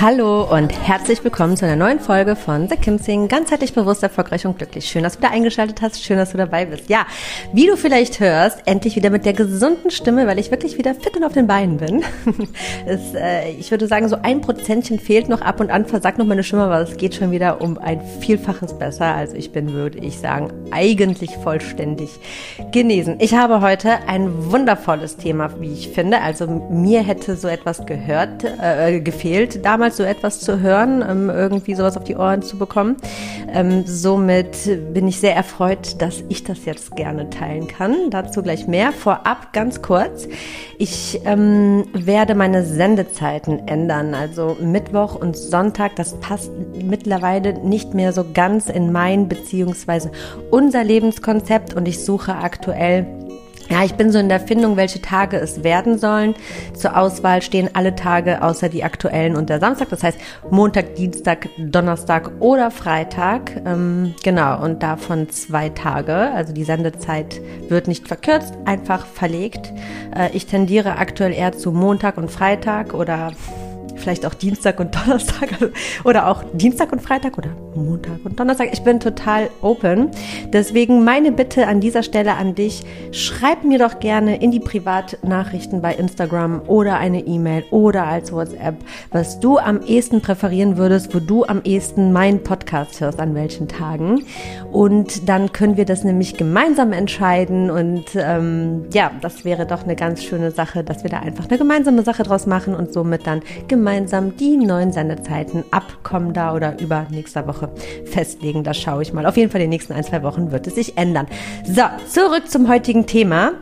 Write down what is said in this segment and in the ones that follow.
Hallo und herzlich willkommen zu einer neuen Folge von The Kim Sing. Ganzheitlich bewusst, erfolgreich und glücklich. Schön, dass du wieder eingeschaltet hast. Schön, dass du dabei bist. Ja, wie du vielleicht hörst, endlich wieder mit der gesunden Stimme, weil ich wirklich wieder fit und auf den Beinen bin. es, äh, ich würde sagen, so ein Prozentchen fehlt noch ab und an, versagt noch meine Stimme, aber es geht schon wieder um ein Vielfaches besser. Also ich bin, würde ich sagen, eigentlich vollständig genesen. Ich habe heute ein wundervolles Thema, wie ich finde. Also mir hätte so etwas gehört, äh, gefehlt damals damals so etwas zu hören, ähm, irgendwie sowas auf die Ohren zu bekommen. Ähm, somit bin ich sehr erfreut, dass ich das jetzt gerne teilen kann. Dazu gleich mehr. Vorab ganz kurz. Ich ähm, werde meine Sendezeiten ändern. Also Mittwoch und Sonntag, das passt mittlerweile nicht mehr so ganz in mein beziehungsweise unser Lebenskonzept und ich suche aktuell ja, ich bin so in der Findung, welche Tage es werden sollen. Zur Auswahl stehen alle Tage außer die aktuellen und der Samstag. Das heißt Montag, Dienstag, Donnerstag oder Freitag. Ähm, genau, und davon zwei Tage. Also die Sendezeit wird nicht verkürzt, einfach verlegt. Äh, ich tendiere aktuell eher zu Montag und Freitag oder vielleicht auch Dienstag und Donnerstag oder auch Dienstag und Freitag oder Montag und Donnerstag. Ich bin total open. Deswegen meine Bitte an dieser Stelle an dich, schreib mir doch gerne in die Privatnachrichten bei Instagram oder eine E-Mail oder als WhatsApp, was du am ehesten präferieren würdest, wo du am ehesten meinen Podcast hörst, an welchen Tagen. Und dann können wir das nämlich gemeinsam entscheiden und ähm, ja, das wäre doch eine ganz schöne Sache, dass wir da einfach eine gemeinsame Sache draus machen und somit dann gemeinsam gemeinsam die neuen Sendezeiten ab kommender oder über nächster Woche festlegen. Das schaue ich mal. Auf jeden Fall in den nächsten ein, zwei Wochen wird es sich ändern. So, zurück zum heutigen Thema.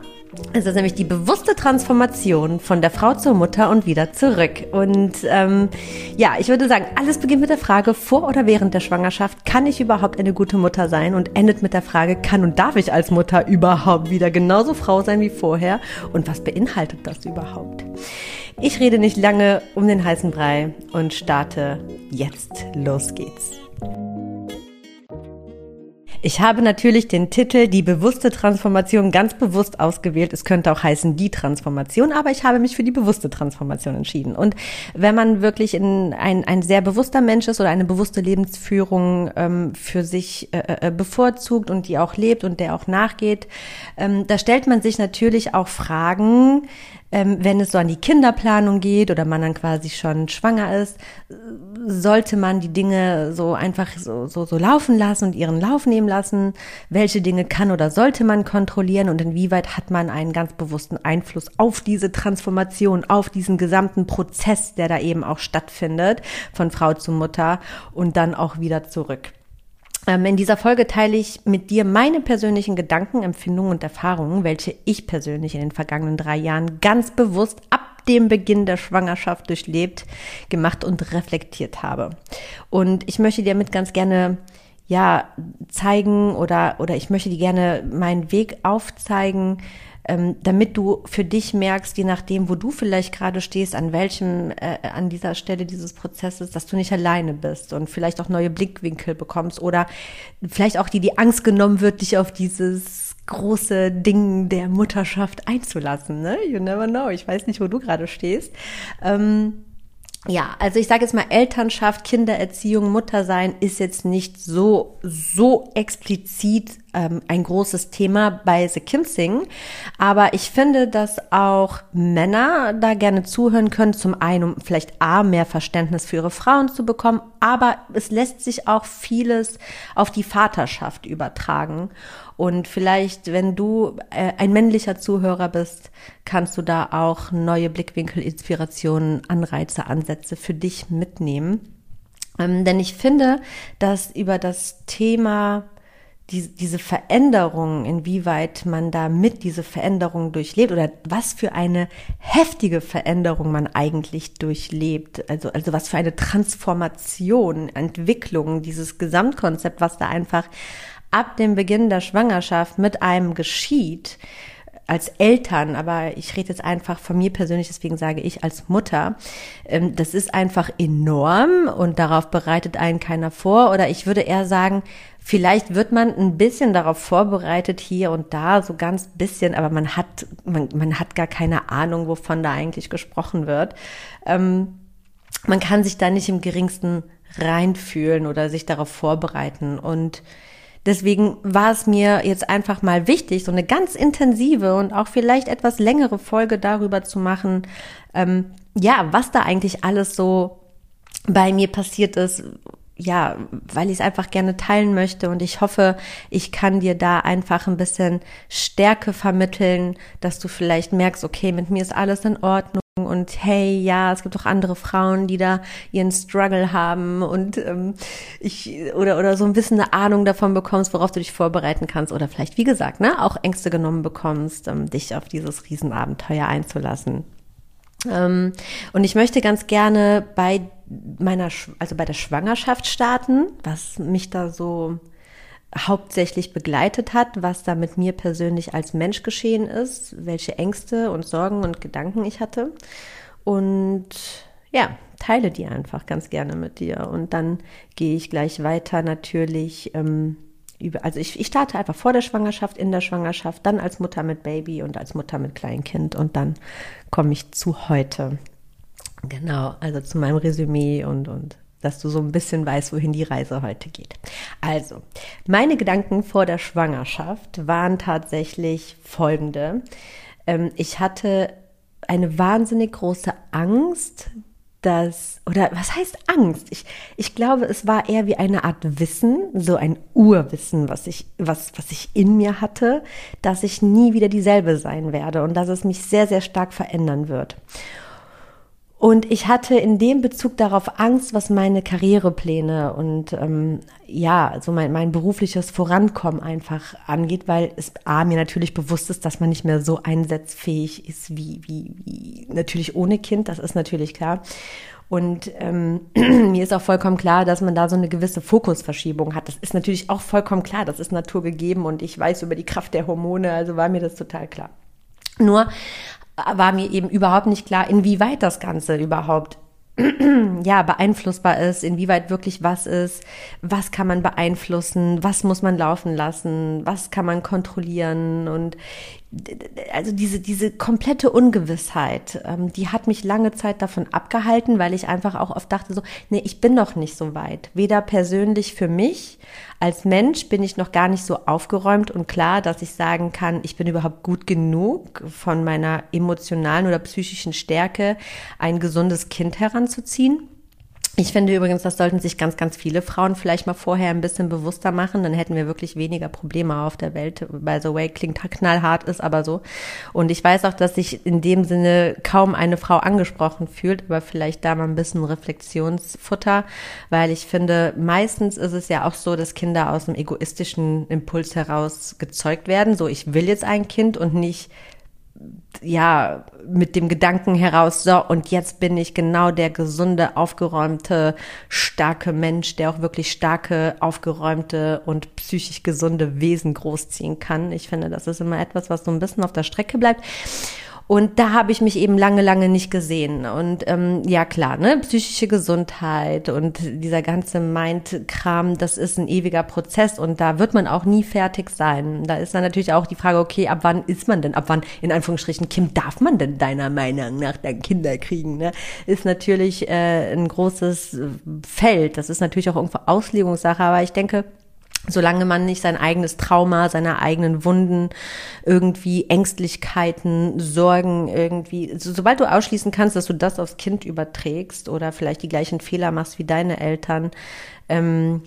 Es ist nämlich die bewusste Transformation von der Frau zur Mutter und wieder zurück. Und ähm, ja, ich würde sagen, alles beginnt mit der Frage, vor oder während der Schwangerschaft, kann ich überhaupt eine gute Mutter sein? Und endet mit der Frage, kann und darf ich als Mutter überhaupt wieder genauso Frau sein wie vorher? Und was beinhaltet das überhaupt? Ich rede nicht lange um den heißen Brei und starte jetzt. Los geht's. Ich habe natürlich den Titel Die bewusste Transformation ganz bewusst ausgewählt. Es könnte auch heißen die Transformation, aber ich habe mich für die bewusste Transformation entschieden. Und wenn man wirklich in ein, ein sehr bewusster Mensch ist oder eine bewusste Lebensführung ähm, für sich äh, äh, bevorzugt und die auch lebt und der auch nachgeht, ähm, da stellt man sich natürlich auch Fragen, ähm, wenn es so an die Kinderplanung geht oder man dann quasi schon schwanger ist, sollte man die Dinge so einfach so, so, so laufen lassen und ihren Lauf nehmen lassen? Welche Dinge kann oder sollte man kontrollieren und inwieweit hat man einen ganz bewussten Einfluss auf diese Transformation, auf diesen gesamten Prozess, der da eben auch stattfindet, von Frau zu Mutter und dann auch wieder zurück? Ähm, in dieser Folge teile ich mit dir meine persönlichen Gedanken, Empfindungen und Erfahrungen, welche ich persönlich in den vergangenen drei Jahren ganz bewusst ab dem Beginn der Schwangerschaft durchlebt, gemacht und reflektiert habe. Und ich möchte dir damit ganz gerne ja zeigen oder oder ich möchte dir gerne meinen Weg aufzeigen, ähm, damit du für dich merkst, je nachdem, wo du vielleicht gerade stehst, an welchem, äh, an dieser Stelle dieses Prozesses, dass du nicht alleine bist und vielleicht auch neue Blickwinkel bekommst oder vielleicht auch dir die Angst genommen wird, dich auf dieses große Ding der Mutterschaft einzulassen. Ne? You never know. Ich weiß nicht, wo du gerade stehst. Ähm, ja, also ich sage jetzt mal, Elternschaft, Kindererziehung, Muttersein ist jetzt nicht so, so explizit ähm, ein großes Thema bei The Kim Sing. Aber ich finde, dass auch Männer da gerne zuhören können. Zum einen, um vielleicht A, mehr Verständnis für ihre Frauen zu bekommen. Aber es lässt sich auch vieles auf die Vaterschaft übertragen. Und vielleicht, wenn du äh, ein männlicher Zuhörer bist, kannst du da auch neue Blickwinkel, Inspirationen, Anreize, Ansätze für dich mitnehmen. Ähm, denn ich finde, dass über das Thema die, diese Veränderung, inwieweit man da mit diese Veränderung durchlebt oder was für eine heftige Veränderung man eigentlich durchlebt, also, also was für eine Transformation, Entwicklung, dieses Gesamtkonzept, was da einfach ab dem Beginn der Schwangerschaft mit einem geschieht, als Eltern, aber ich rede jetzt einfach von mir persönlich, deswegen sage ich als Mutter, ähm, das ist einfach enorm und darauf bereitet einen keiner vor. Oder ich würde eher sagen, vielleicht wird man ein bisschen darauf vorbereitet hier und da, so ganz bisschen, aber man hat, man, man hat gar keine Ahnung, wovon da eigentlich gesprochen wird. Ähm, man kann sich da nicht im geringsten reinfühlen oder sich darauf vorbereiten und Deswegen war es mir jetzt einfach mal wichtig, so eine ganz intensive und auch vielleicht etwas längere Folge darüber zu machen, ähm, ja, was da eigentlich alles so bei mir passiert ist, ja, weil ich es einfach gerne teilen möchte und ich hoffe, ich kann dir da einfach ein bisschen Stärke vermitteln, dass du vielleicht merkst, okay, mit mir ist alles in Ordnung und hey, ja, es gibt auch andere Frauen, die da ihren Struggle haben und ähm, ich oder oder so ein bisschen eine Ahnung davon bekommst, worauf du dich vorbereiten kannst oder vielleicht wie gesagt, ne, auch Ängste genommen bekommst, ähm, dich auf dieses Riesenabenteuer einzulassen. Ähm, und ich möchte ganz gerne bei meiner, also bei der Schwangerschaft starten, was mich da so hauptsächlich begleitet hat, was da mit mir persönlich als Mensch geschehen ist, welche Ängste und Sorgen und Gedanken ich hatte. Und ja, teile die einfach ganz gerne mit dir. Und dann gehe ich gleich weiter natürlich ähm, über, also ich, ich starte einfach vor der Schwangerschaft, in der Schwangerschaft, dann als Mutter mit Baby und als Mutter mit Kleinkind und dann komme ich zu heute. Genau, also zu meinem Resümee und, und dass du so ein bisschen weißt, wohin die Reise heute geht. Also, meine Gedanken vor der Schwangerschaft waren tatsächlich folgende. Ähm, ich hatte eine wahnsinnig große Angst, dass, oder was heißt Angst? Ich, ich glaube, es war eher wie eine Art Wissen, so ein Urwissen, was ich, was, was ich in mir hatte, dass ich nie wieder dieselbe sein werde und dass es mich sehr, sehr stark verändern wird. Und ich hatte in dem Bezug darauf Angst, was meine Karrierepläne und ähm, ja, so mein, mein berufliches Vorankommen einfach angeht, weil es A, mir natürlich bewusst ist, dass man nicht mehr so einsatzfähig ist wie, wie, wie natürlich ohne Kind, das ist natürlich klar. Und ähm, mir ist auch vollkommen klar, dass man da so eine gewisse Fokusverschiebung hat. Das ist natürlich auch vollkommen klar, das ist naturgegeben und ich weiß über die Kraft der Hormone, also war mir das total klar. Nur war mir eben überhaupt nicht klar, inwieweit das Ganze überhaupt ja, beeinflussbar ist, inwieweit wirklich was ist, was kann man beeinflussen, was muss man laufen lassen, was kann man kontrollieren? Und also diese, diese komplette Ungewissheit, ähm, die hat mich lange Zeit davon abgehalten, weil ich einfach auch oft dachte so, nee, ich bin noch nicht so weit. Weder persönlich für mich, als Mensch bin ich noch gar nicht so aufgeräumt und klar, dass ich sagen kann, ich bin überhaupt gut genug von meiner emotionalen oder psychischen Stärke, ein gesundes Kind heranzuziehen. Ich finde übrigens, das sollten sich ganz, ganz viele Frauen vielleicht mal vorher ein bisschen bewusster machen. Dann hätten wir wirklich weniger Probleme auf der Welt. By the way, klingt knallhart, ist aber so. Und ich weiß auch, dass sich in dem Sinne kaum eine Frau angesprochen fühlt, aber vielleicht da mal ein bisschen Reflexionsfutter, weil ich finde, meistens ist es ja auch so, dass Kinder aus einem egoistischen Impuls heraus gezeugt werden. So, ich will jetzt ein Kind und nicht ja, mit dem Gedanken heraus, so, und jetzt bin ich genau der gesunde, aufgeräumte, starke Mensch, der auch wirklich starke, aufgeräumte und psychisch gesunde Wesen großziehen kann. Ich finde, das ist immer etwas, was so ein bisschen auf der Strecke bleibt. Und da habe ich mich eben lange, lange nicht gesehen. Und ähm, ja klar, ne, psychische Gesundheit und dieser ganze Mind-Kram, das ist ein ewiger Prozess und da wird man auch nie fertig sein. Da ist dann natürlich auch die Frage, okay, ab wann ist man denn, ab wann, in Anführungsstrichen, Kim, darf man denn deiner Meinung nach dann Kinder kriegen? Ne? Ist natürlich äh, ein großes Feld. Das ist natürlich auch irgendwo Auslegungssache, aber ich denke, solange man nicht sein eigenes Trauma, seine eigenen Wunden, irgendwie Ängstlichkeiten, Sorgen irgendwie, so, sobald du ausschließen kannst, dass du das aufs Kind überträgst oder vielleicht die gleichen Fehler machst wie deine Eltern, ähm,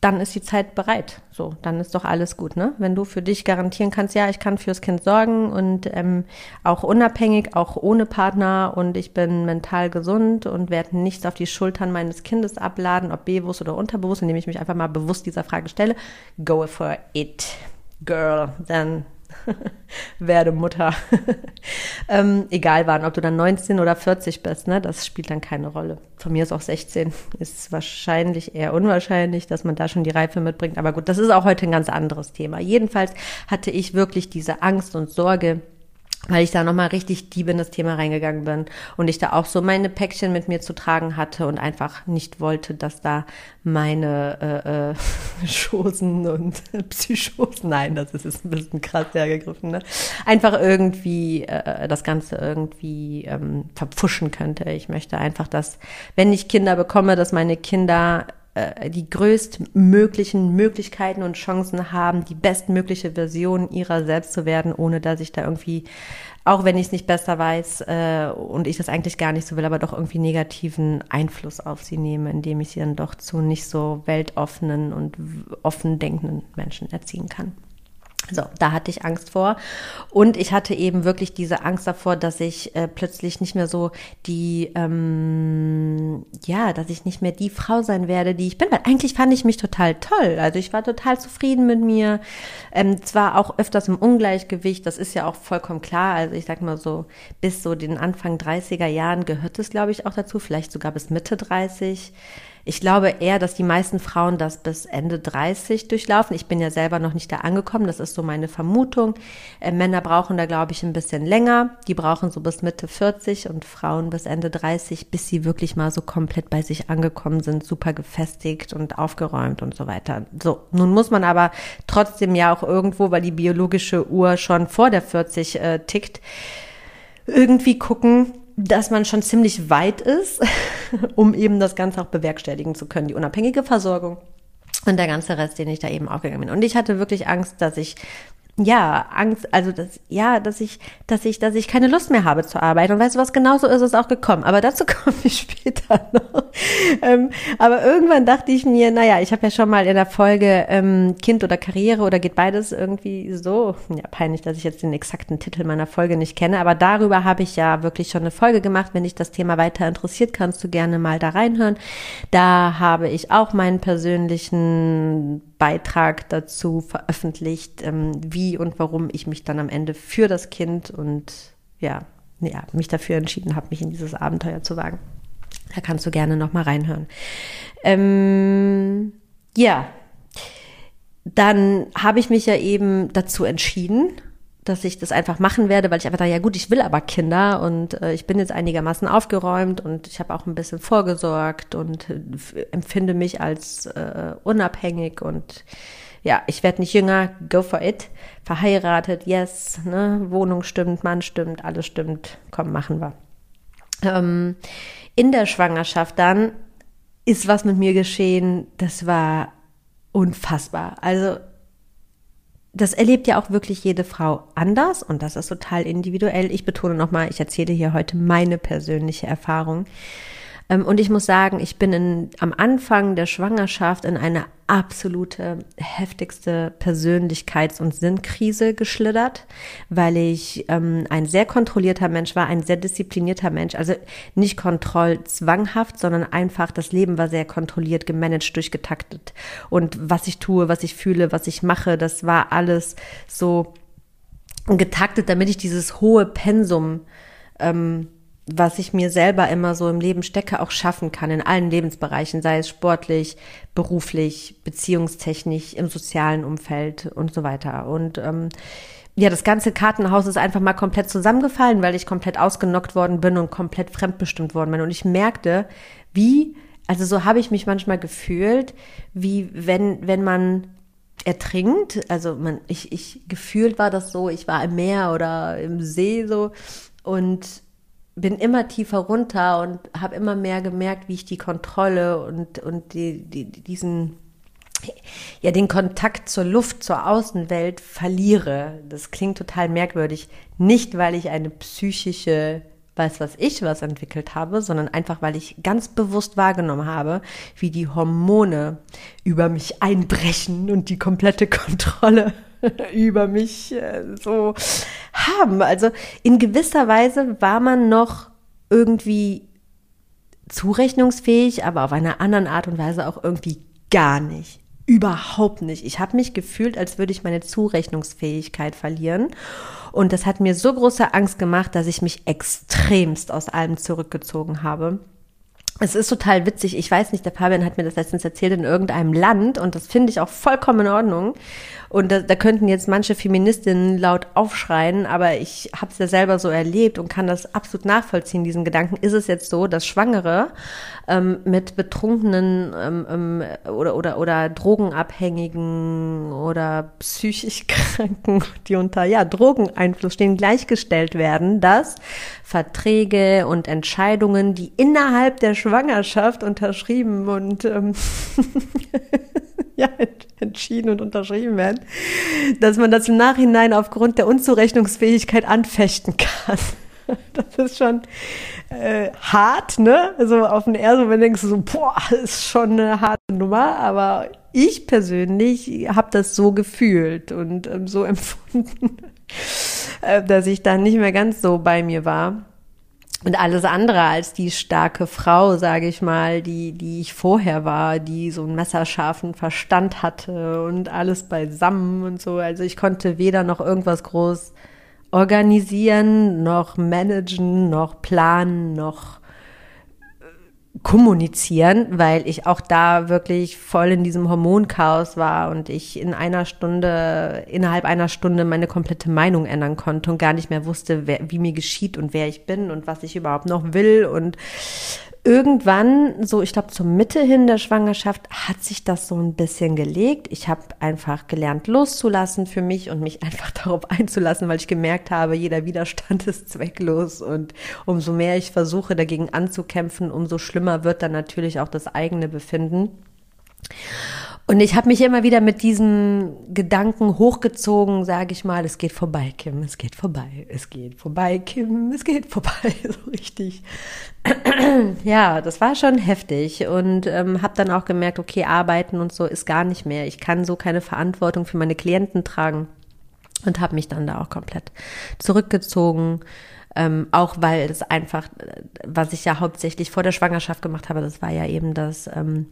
dann ist die Zeit bereit. So, dann ist doch alles gut, ne? Wenn du für dich garantieren kannst, ja, ich kann fürs Kind sorgen und ähm, auch unabhängig, auch ohne Partner und ich bin mental gesund und werde nichts auf die Schultern meines Kindes abladen, ob bewusst oder unterbewusst, indem ich mich einfach mal bewusst dieser Frage stelle, go for it, girl, dann werde Mutter. ähm, egal wann, ob du dann 19 oder 40 bist, ne, das spielt dann keine Rolle. Von mir ist auch 16. Ist wahrscheinlich eher unwahrscheinlich, dass man da schon die Reife mitbringt. Aber gut, das ist auch heute ein ganz anderes Thema. Jedenfalls hatte ich wirklich diese Angst und Sorge, weil ich da nochmal richtig deep in das Thema reingegangen bin und ich da auch so meine Päckchen mit mir zu tragen hatte und einfach nicht wollte, dass da meine äh, äh, Schosen und Psychosen, nein, das ist jetzt ein bisschen krass hergegriffen, ne? einfach irgendwie äh, das Ganze irgendwie ähm, verpfuschen könnte. Ich möchte einfach, dass, wenn ich Kinder bekomme, dass meine Kinder äh, die größtmöglichen Möglichkeiten und Chancen haben, die bestmögliche Version ihrer selbst zu werden, ohne dass ich da irgendwie, auch wenn ich es nicht besser weiß äh, und ich das eigentlich gar nicht so will, aber doch irgendwie negativen Einfluss auf sie nehme, indem ich sie dann doch zu nicht so weltoffenen und offen denkenden Menschen erziehen kann. So, da hatte ich Angst vor. Und ich hatte eben wirklich diese Angst davor, dass ich äh, plötzlich nicht mehr so die, ähm, ja, dass ich nicht mehr die Frau sein werde, die ich bin. Weil eigentlich fand ich mich total toll. Also ich war total zufrieden mit mir. Ähm, zwar auch öfters im Ungleichgewicht, das ist ja auch vollkommen klar. Also ich sag mal so, bis so den Anfang 30er Jahren gehört es, glaube ich, auch dazu. Vielleicht sogar bis Mitte 30. Ich glaube eher, dass die meisten Frauen das bis Ende 30 durchlaufen. Ich bin ja selber noch nicht da angekommen. Das ist so meine Vermutung. Äh, Männer brauchen da, glaube ich, ein bisschen länger. Die brauchen so bis Mitte 40 und Frauen bis Ende 30, bis sie wirklich mal so komplett bei sich angekommen sind, super gefestigt und aufgeräumt und so weiter. So, nun muss man aber trotzdem ja auch irgendwo, weil die biologische Uhr schon vor der 40 äh, tickt, irgendwie gucken, dass man schon ziemlich weit ist, um eben das Ganze auch bewerkstelligen zu können, die unabhängige Versorgung und der ganze Rest, den ich da eben aufgegangen bin. Und ich hatte wirklich Angst, dass ich ja, Angst, also das, ja, dass ich, dass ich, dass ich keine Lust mehr habe zu arbeiten. Und weißt du was, genauso ist es auch gekommen. Aber dazu komme ich später noch. Ähm, aber irgendwann dachte ich mir, naja, ich habe ja schon mal in der Folge ähm, Kind oder Karriere oder geht beides irgendwie so. Ja, peinlich, dass ich jetzt den exakten Titel meiner Folge nicht kenne. Aber darüber habe ich ja wirklich schon eine Folge gemacht. Wenn dich das Thema weiter interessiert, kannst du gerne mal da reinhören. Da habe ich auch meinen persönlichen Beitrag dazu veröffentlicht, ähm, wie und warum ich mich dann am Ende für das Kind und ja, ja, mich dafür entschieden habe, mich in dieses Abenteuer zu wagen. Da kannst du gerne noch mal reinhören. Ähm, ja, dann habe ich mich ja eben dazu entschieden, dass ich das einfach machen werde, weil ich einfach dachte, ja gut, ich will aber Kinder und äh, ich bin jetzt einigermaßen aufgeräumt und ich habe auch ein bisschen vorgesorgt und äh, empfinde mich als äh, unabhängig und ja, ich werde nicht jünger, go for it. Verheiratet, yes, ne, Wohnung stimmt, Mann stimmt, alles stimmt, komm, machen wir. Ähm, in der Schwangerschaft dann ist was mit mir geschehen, das war unfassbar. Also das erlebt ja auch wirklich jede Frau anders und das ist total individuell. Ich betone nochmal, ich erzähle hier heute meine persönliche Erfahrung. Ähm, und ich muss sagen, ich bin in, am Anfang der Schwangerschaft in eine absolute heftigste Persönlichkeits- und Sinnkrise geschlittert, weil ich ähm, ein sehr kontrollierter Mensch war, ein sehr disziplinierter Mensch. Also nicht kontrollzwanghaft, sondern einfach das Leben war sehr kontrolliert, gemanagt, durchgetaktet. Und was ich tue, was ich fühle, was ich mache, das war alles so getaktet, damit ich dieses hohe Pensum ähm, was ich mir selber immer so im Leben stecke, auch schaffen kann in allen Lebensbereichen, sei es sportlich, beruflich, beziehungstechnisch, im sozialen Umfeld und so weiter. Und ähm, ja, das ganze Kartenhaus ist einfach mal komplett zusammengefallen, weil ich komplett ausgenockt worden bin und komplett fremdbestimmt worden bin. Und ich merkte, wie, also so habe ich mich manchmal gefühlt, wie wenn, wenn man ertrinkt, also man, ich, ich gefühlt war das so, ich war im Meer oder im See so und bin immer tiefer runter und habe immer mehr gemerkt, wie ich die Kontrolle und, und die, die, diesen ja den Kontakt zur Luft, zur Außenwelt verliere. Das klingt total merkwürdig. Nicht, weil ich eine psychische weiß was ich was entwickelt habe, sondern einfach, weil ich ganz bewusst wahrgenommen habe, wie die Hormone über mich einbrechen und die komplette Kontrolle über mich äh, so haben. Also in gewisser Weise war man noch irgendwie zurechnungsfähig, aber auf einer anderen Art und Weise auch irgendwie gar nicht. Überhaupt nicht. Ich habe mich gefühlt, als würde ich meine Zurechnungsfähigkeit verlieren. Und das hat mir so große Angst gemacht, dass ich mich extremst aus allem zurückgezogen habe. Es ist total witzig. Ich weiß nicht, der Fabian hat mir das letztens erzählt in irgendeinem Land und das finde ich auch vollkommen in Ordnung. Und da, da könnten jetzt manche Feministinnen laut aufschreien, aber ich habe es ja selber so erlebt und kann das absolut nachvollziehen, diesen Gedanken. Ist es jetzt so, dass Schwangere ähm, mit betrunkenen ähm, ähm, oder, oder, oder Drogenabhängigen oder psychisch Kranken, die unter ja, Drogeneinfluss stehen, gleichgestellt werden, dass Verträge und Entscheidungen, die innerhalb der Schwangerschaft unterschrieben und ähm, ja, entschieden und unterschrieben werden, dass man das im Nachhinein aufgrund der Unzurechnungsfähigkeit anfechten kann. Das ist schon äh, hart, ne? Also auf den Moment denkst du so, boah, ist schon eine harte Nummer, aber ich persönlich habe das so gefühlt und ähm, so empfunden, äh, dass ich dann nicht mehr ganz so bei mir war und alles andere als die starke Frau, sage ich mal, die, die ich vorher war, die so einen messerscharfen Verstand hatte und alles beisammen und so. Also ich konnte weder noch irgendwas groß organisieren, noch managen, noch planen, noch kommunizieren, weil ich auch da wirklich voll in diesem Hormonchaos war und ich in einer Stunde, innerhalb einer Stunde meine komplette Meinung ändern konnte und gar nicht mehr wusste, wer, wie mir geschieht und wer ich bin und was ich überhaupt noch will und irgendwann, so ich glaube zur Mitte hin der Schwangerschaft, hat sich das so ein bisschen gelegt. Ich habe einfach gelernt loszulassen für mich und mich einfach darauf einzulassen, weil ich gemerkt habe, jeder Widerstand ist zwecklos und umso mehr ich versuche dagegen anzukämpfen, umso schlimmer wird dann natürlich auch das eigene Befinden. Und ich habe mich immer wieder mit diesem Gedanken hochgezogen, sage ich mal, es geht vorbei, Kim, es geht vorbei, es geht vorbei, Kim, es geht vorbei, so richtig. ja, das war schon heftig und ähm, habe dann auch gemerkt, okay, arbeiten und so ist gar nicht mehr. Ich kann so keine Verantwortung für meine Klienten tragen und habe mich dann da auch komplett zurückgezogen. Ähm, auch weil es einfach, was ich ja hauptsächlich vor der Schwangerschaft gemacht habe, das war ja eben das ähm,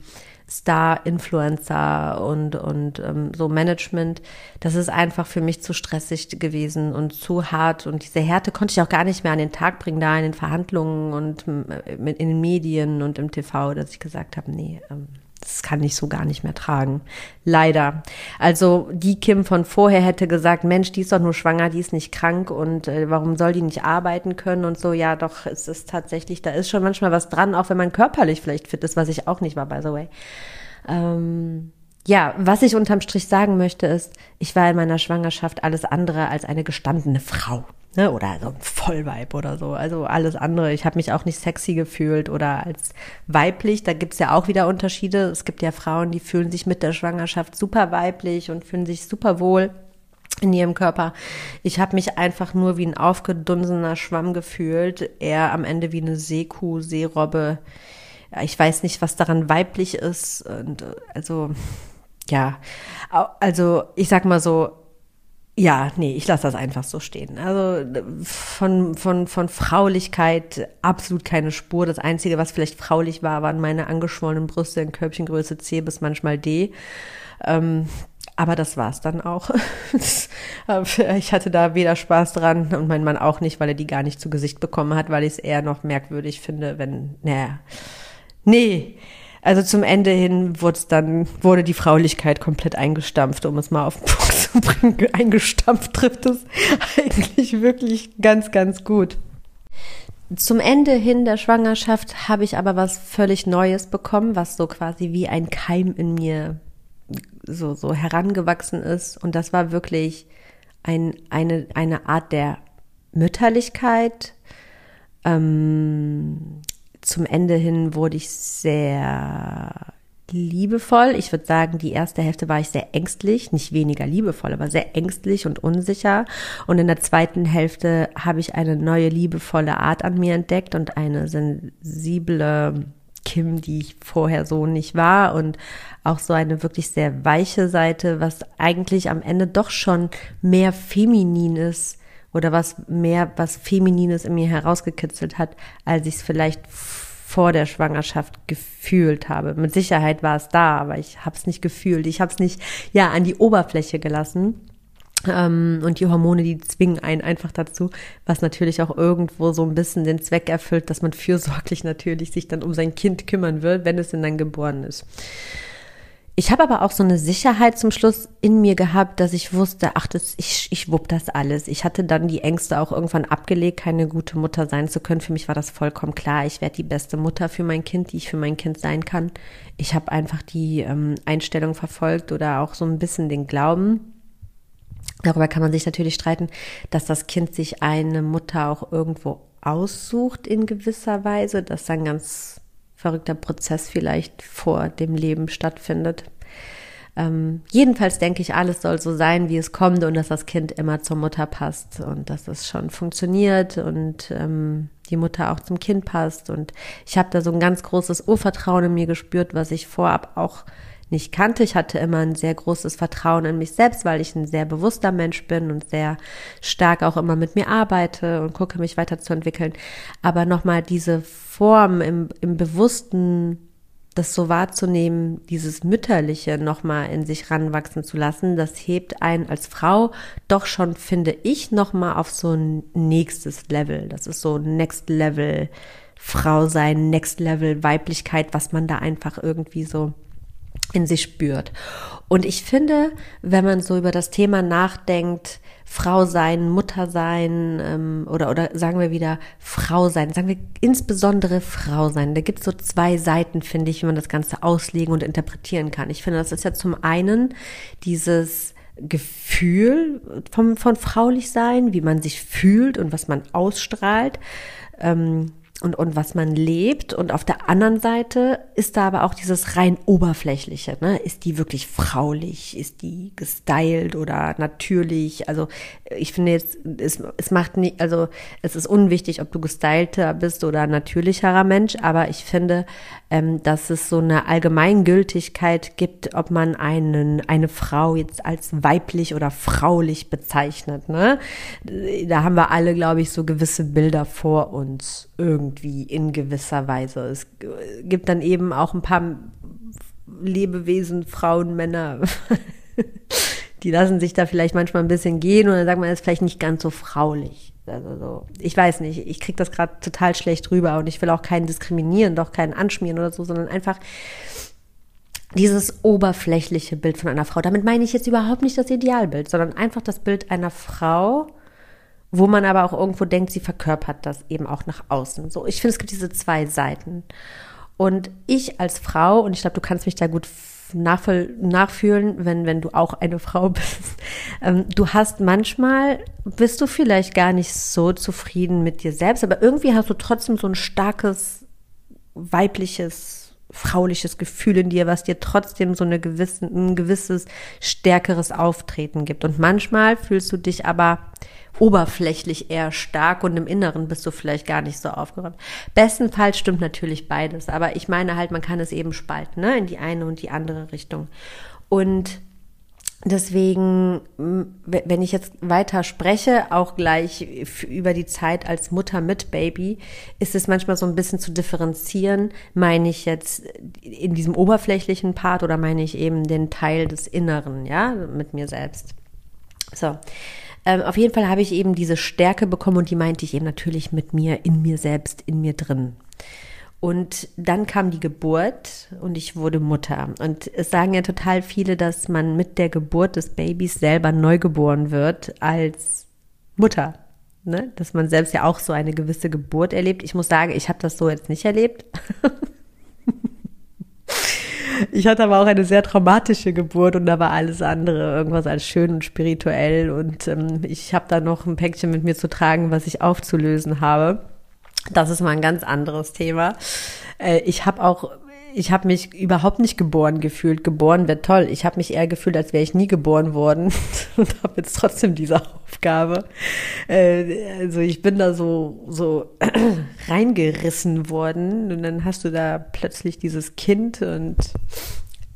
Star-Influencer und, und ähm, so Management, das ist einfach für mich zu stressig gewesen und zu hart. Und diese Härte konnte ich auch gar nicht mehr an den Tag bringen, da in den Verhandlungen und äh, in den Medien und im TV, dass ich gesagt habe, nee, ähm, das kann ich so gar nicht mehr tragen. Leider. Also die Kim von vorher hätte gesagt, Mensch, die ist doch nur schwanger, die ist nicht krank und äh, warum soll die nicht arbeiten können und so. Ja, doch, es ist tatsächlich, da ist schon manchmal was dran, auch wenn man körperlich vielleicht fit ist, was ich auch nicht war, by the way. Ähm, ja, was ich unterm Strich sagen möchte ist, ich war in meiner Schwangerschaft alles andere als eine gestandene Frau ne, oder so ein Vollweib oder so. Also alles andere. Ich habe mich auch nicht sexy gefühlt oder als weiblich. Da gibt's ja auch wieder Unterschiede. Es gibt ja Frauen, die fühlen sich mit der Schwangerschaft super weiblich und fühlen sich super wohl in ihrem Körper. Ich habe mich einfach nur wie ein aufgedunsener Schwamm gefühlt, eher am Ende wie eine Seekuh, Seerobbe. Ich weiß nicht, was daran weiblich ist. Und also ja, also ich sag mal so, ja, nee, ich lasse das einfach so stehen. Also von, von, von Fraulichkeit absolut keine Spur. Das Einzige, was vielleicht fraulich war, waren meine angeschwollenen Brüste in Körbchengröße C bis manchmal D. Ähm, aber das war's dann auch. ich hatte da weder Spaß dran und mein Mann auch nicht, weil er die gar nicht zu Gesicht bekommen hat, weil ich es eher noch merkwürdig finde, wenn, naja, nee. Also zum Ende hin wurde dann, wurde die Fraulichkeit komplett eingestampft, um es mal auf den Punkt zu bringen. Eingestampft trifft es eigentlich wirklich ganz, ganz gut. Zum Ende hin der Schwangerschaft habe ich aber was völlig Neues bekommen, was so quasi wie ein Keim in mir so, so herangewachsen ist. Und das war wirklich ein, eine, eine Art der Mütterlichkeit, ähm, zum Ende hin wurde ich sehr liebevoll. Ich würde sagen, die erste Hälfte war ich sehr ängstlich, nicht weniger liebevoll, aber sehr ängstlich und unsicher. Und in der zweiten Hälfte habe ich eine neue liebevolle Art an mir entdeckt und eine sensible Kim, die ich vorher so nicht war und auch so eine wirklich sehr weiche Seite, was eigentlich am Ende doch schon mehr feminin ist oder was mehr was feminines in mir herausgekitzelt hat, als ich es vielleicht vor der Schwangerschaft gefühlt habe. Mit Sicherheit war es da, aber ich habe es nicht gefühlt. Ich habe es nicht ja an die Oberfläche gelassen. Ähm, und die Hormone, die zwingen einen einfach dazu, was natürlich auch irgendwo so ein bisschen den Zweck erfüllt, dass man fürsorglich natürlich sich dann um sein Kind kümmern wird, wenn es denn dann geboren ist. Ich habe aber auch so eine Sicherheit zum Schluss in mir gehabt, dass ich wusste, ach, das, ich, ich wupp das alles. Ich hatte dann die Ängste auch irgendwann abgelegt, keine gute Mutter sein zu können. Für mich war das vollkommen klar. Ich werde die beste Mutter für mein Kind, die ich für mein Kind sein kann. Ich habe einfach die ähm, Einstellung verfolgt oder auch so ein bisschen den Glauben. Darüber kann man sich natürlich streiten, dass das Kind sich eine Mutter auch irgendwo aussucht in gewisser Weise, dass dann ganz verrückter Prozess vielleicht vor dem Leben stattfindet. Ähm, jedenfalls denke ich, alles soll so sein, wie es kommt und dass das Kind immer zur Mutter passt und dass es schon funktioniert und ähm, die Mutter auch zum Kind passt. Und ich habe da so ein ganz großes Urvertrauen in mir gespürt, was ich vorab auch nicht kannte. Ich hatte immer ein sehr großes Vertrauen in mich selbst, weil ich ein sehr bewusster Mensch bin und sehr stark auch immer mit mir arbeite und gucke, mich weiterzuentwickeln. Aber nochmal diese Form im, im Bewussten, das so wahrzunehmen, dieses Mütterliche nochmal in sich ranwachsen zu lassen, das hebt einen als Frau doch schon, finde ich, nochmal auf so ein nächstes Level. Das ist so Next Level Frau sein, Next Level Weiblichkeit, was man da einfach irgendwie so in sich spürt. Und ich finde, wenn man so über das Thema nachdenkt, Frau sein, Mutter sein ähm, oder, oder sagen wir wieder Frau sein, sagen wir insbesondere Frau sein. Da gibt es so zwei Seiten, finde ich, wie man das Ganze auslegen und interpretieren kann. Ich finde, das ist ja zum einen dieses Gefühl vom, von fraulich sein, wie man sich fühlt und was man ausstrahlt. Ähm, und, und was man lebt. Und auf der anderen Seite ist da aber auch dieses rein oberflächliche. Ne? Ist die wirklich fraulich? Ist die gestylt oder natürlich? Also ich finde jetzt, es, es macht nicht, also es ist unwichtig, ob du gestylter bist oder natürlicherer Mensch, aber ich finde, ähm, dass es so eine Allgemeingültigkeit gibt, ob man einen, eine Frau jetzt als weiblich oder fraulich bezeichnet. Ne? Da haben wir alle, glaube ich, so gewisse Bilder vor uns irgendwie in gewisser Weise. Es gibt dann eben auch ein paar Lebewesen, Frauen, Männer, die lassen sich da vielleicht manchmal ein bisschen gehen und dann sagt man, das ist vielleicht nicht ganz so fraulich. Also so, ich weiß nicht, ich kriege das gerade total schlecht rüber und ich will auch keinen diskriminieren, doch keinen anschmieren oder so, sondern einfach dieses oberflächliche Bild von einer Frau. Damit meine ich jetzt überhaupt nicht das Idealbild, sondern einfach das Bild einer Frau, wo man aber auch irgendwo denkt, sie verkörpert das eben auch nach außen. So, ich finde, es gibt diese zwei Seiten. Und ich als Frau, und ich glaube, du kannst mich da gut nachfühlen, wenn, wenn du auch eine Frau bist. Ähm, du hast manchmal, bist du vielleicht gar nicht so zufrieden mit dir selbst, aber irgendwie hast du trotzdem so ein starkes weibliches, frauliches Gefühl in dir, was dir trotzdem so eine gewisse, ein gewisses stärkeres Auftreten gibt. Und manchmal fühlst du dich aber oberflächlich eher stark und im Inneren bist du vielleicht gar nicht so aufgeräumt. Bestenfalls stimmt natürlich beides, aber ich meine halt, man kann es eben spalten, ne, in die eine und die andere Richtung. Und Deswegen, wenn ich jetzt weiter spreche, auch gleich über die Zeit als Mutter mit Baby, ist es manchmal so ein bisschen zu differenzieren. Meine ich jetzt in diesem oberflächlichen Part oder meine ich eben den Teil des Inneren, ja, mit mir selbst? So. Ähm, auf jeden Fall habe ich eben diese Stärke bekommen und die meinte ich eben natürlich mit mir, in mir selbst, in mir drin. Und dann kam die Geburt und ich wurde Mutter. Und es sagen ja total viele, dass man mit der Geburt des Babys selber neugeboren wird als Mutter. Ne? Dass man selbst ja auch so eine gewisse Geburt erlebt. Ich muss sagen, ich habe das so jetzt nicht erlebt. Ich hatte aber auch eine sehr traumatische Geburt und da war alles andere irgendwas als schön und spirituell. Und ähm, ich habe da noch ein Päckchen mit mir zu tragen, was ich aufzulösen habe. Das ist mal ein ganz anderes Thema. Äh, ich habe auch ich habe mich überhaupt nicht geboren gefühlt. Geboren wäre toll. Ich habe mich eher gefühlt, als wäre ich nie geboren worden und habe jetzt trotzdem diese Aufgabe. Äh, also ich bin da so so reingerissen worden und dann hast du da plötzlich dieses Kind und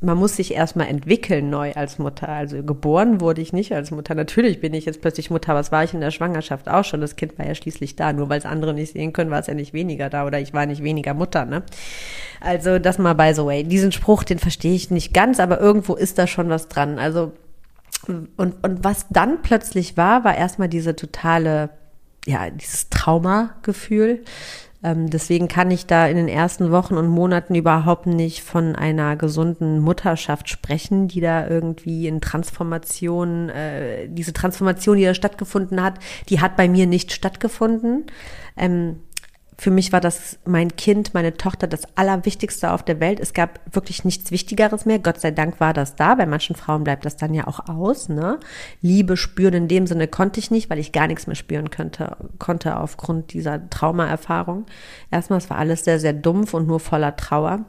man muss sich erstmal entwickeln neu als Mutter. Also geboren wurde ich nicht als Mutter. Natürlich bin ich jetzt plötzlich Mutter, was war ich in der Schwangerschaft auch schon? Das Kind war ja schließlich da. Nur weil es andere nicht sehen können, war es ja nicht weniger da oder ich war nicht weniger Mutter, ne? Also das mal by the way. Diesen Spruch, den verstehe ich nicht ganz, aber irgendwo ist da schon was dran. Also und, und was dann plötzlich war, war erstmal diese totale, ja, dieses Traumagefühl. Ähm, deswegen kann ich da in den ersten Wochen und Monaten überhaupt nicht von einer gesunden Mutterschaft sprechen, die da irgendwie in Transformation, äh, diese Transformation, die da stattgefunden hat, die hat bei mir nicht stattgefunden. Ähm, für mich war das mein Kind, meine Tochter, das Allerwichtigste auf der Welt. Es gab wirklich nichts Wichtigeres mehr. Gott sei Dank war das da. Bei manchen Frauen bleibt das dann ja auch aus. Ne? Liebe spüren in dem Sinne konnte ich nicht, weil ich gar nichts mehr spüren könnte, konnte aufgrund dieser Traumaerfahrung. Erstmal, es war alles sehr, sehr dumpf und nur voller Trauer.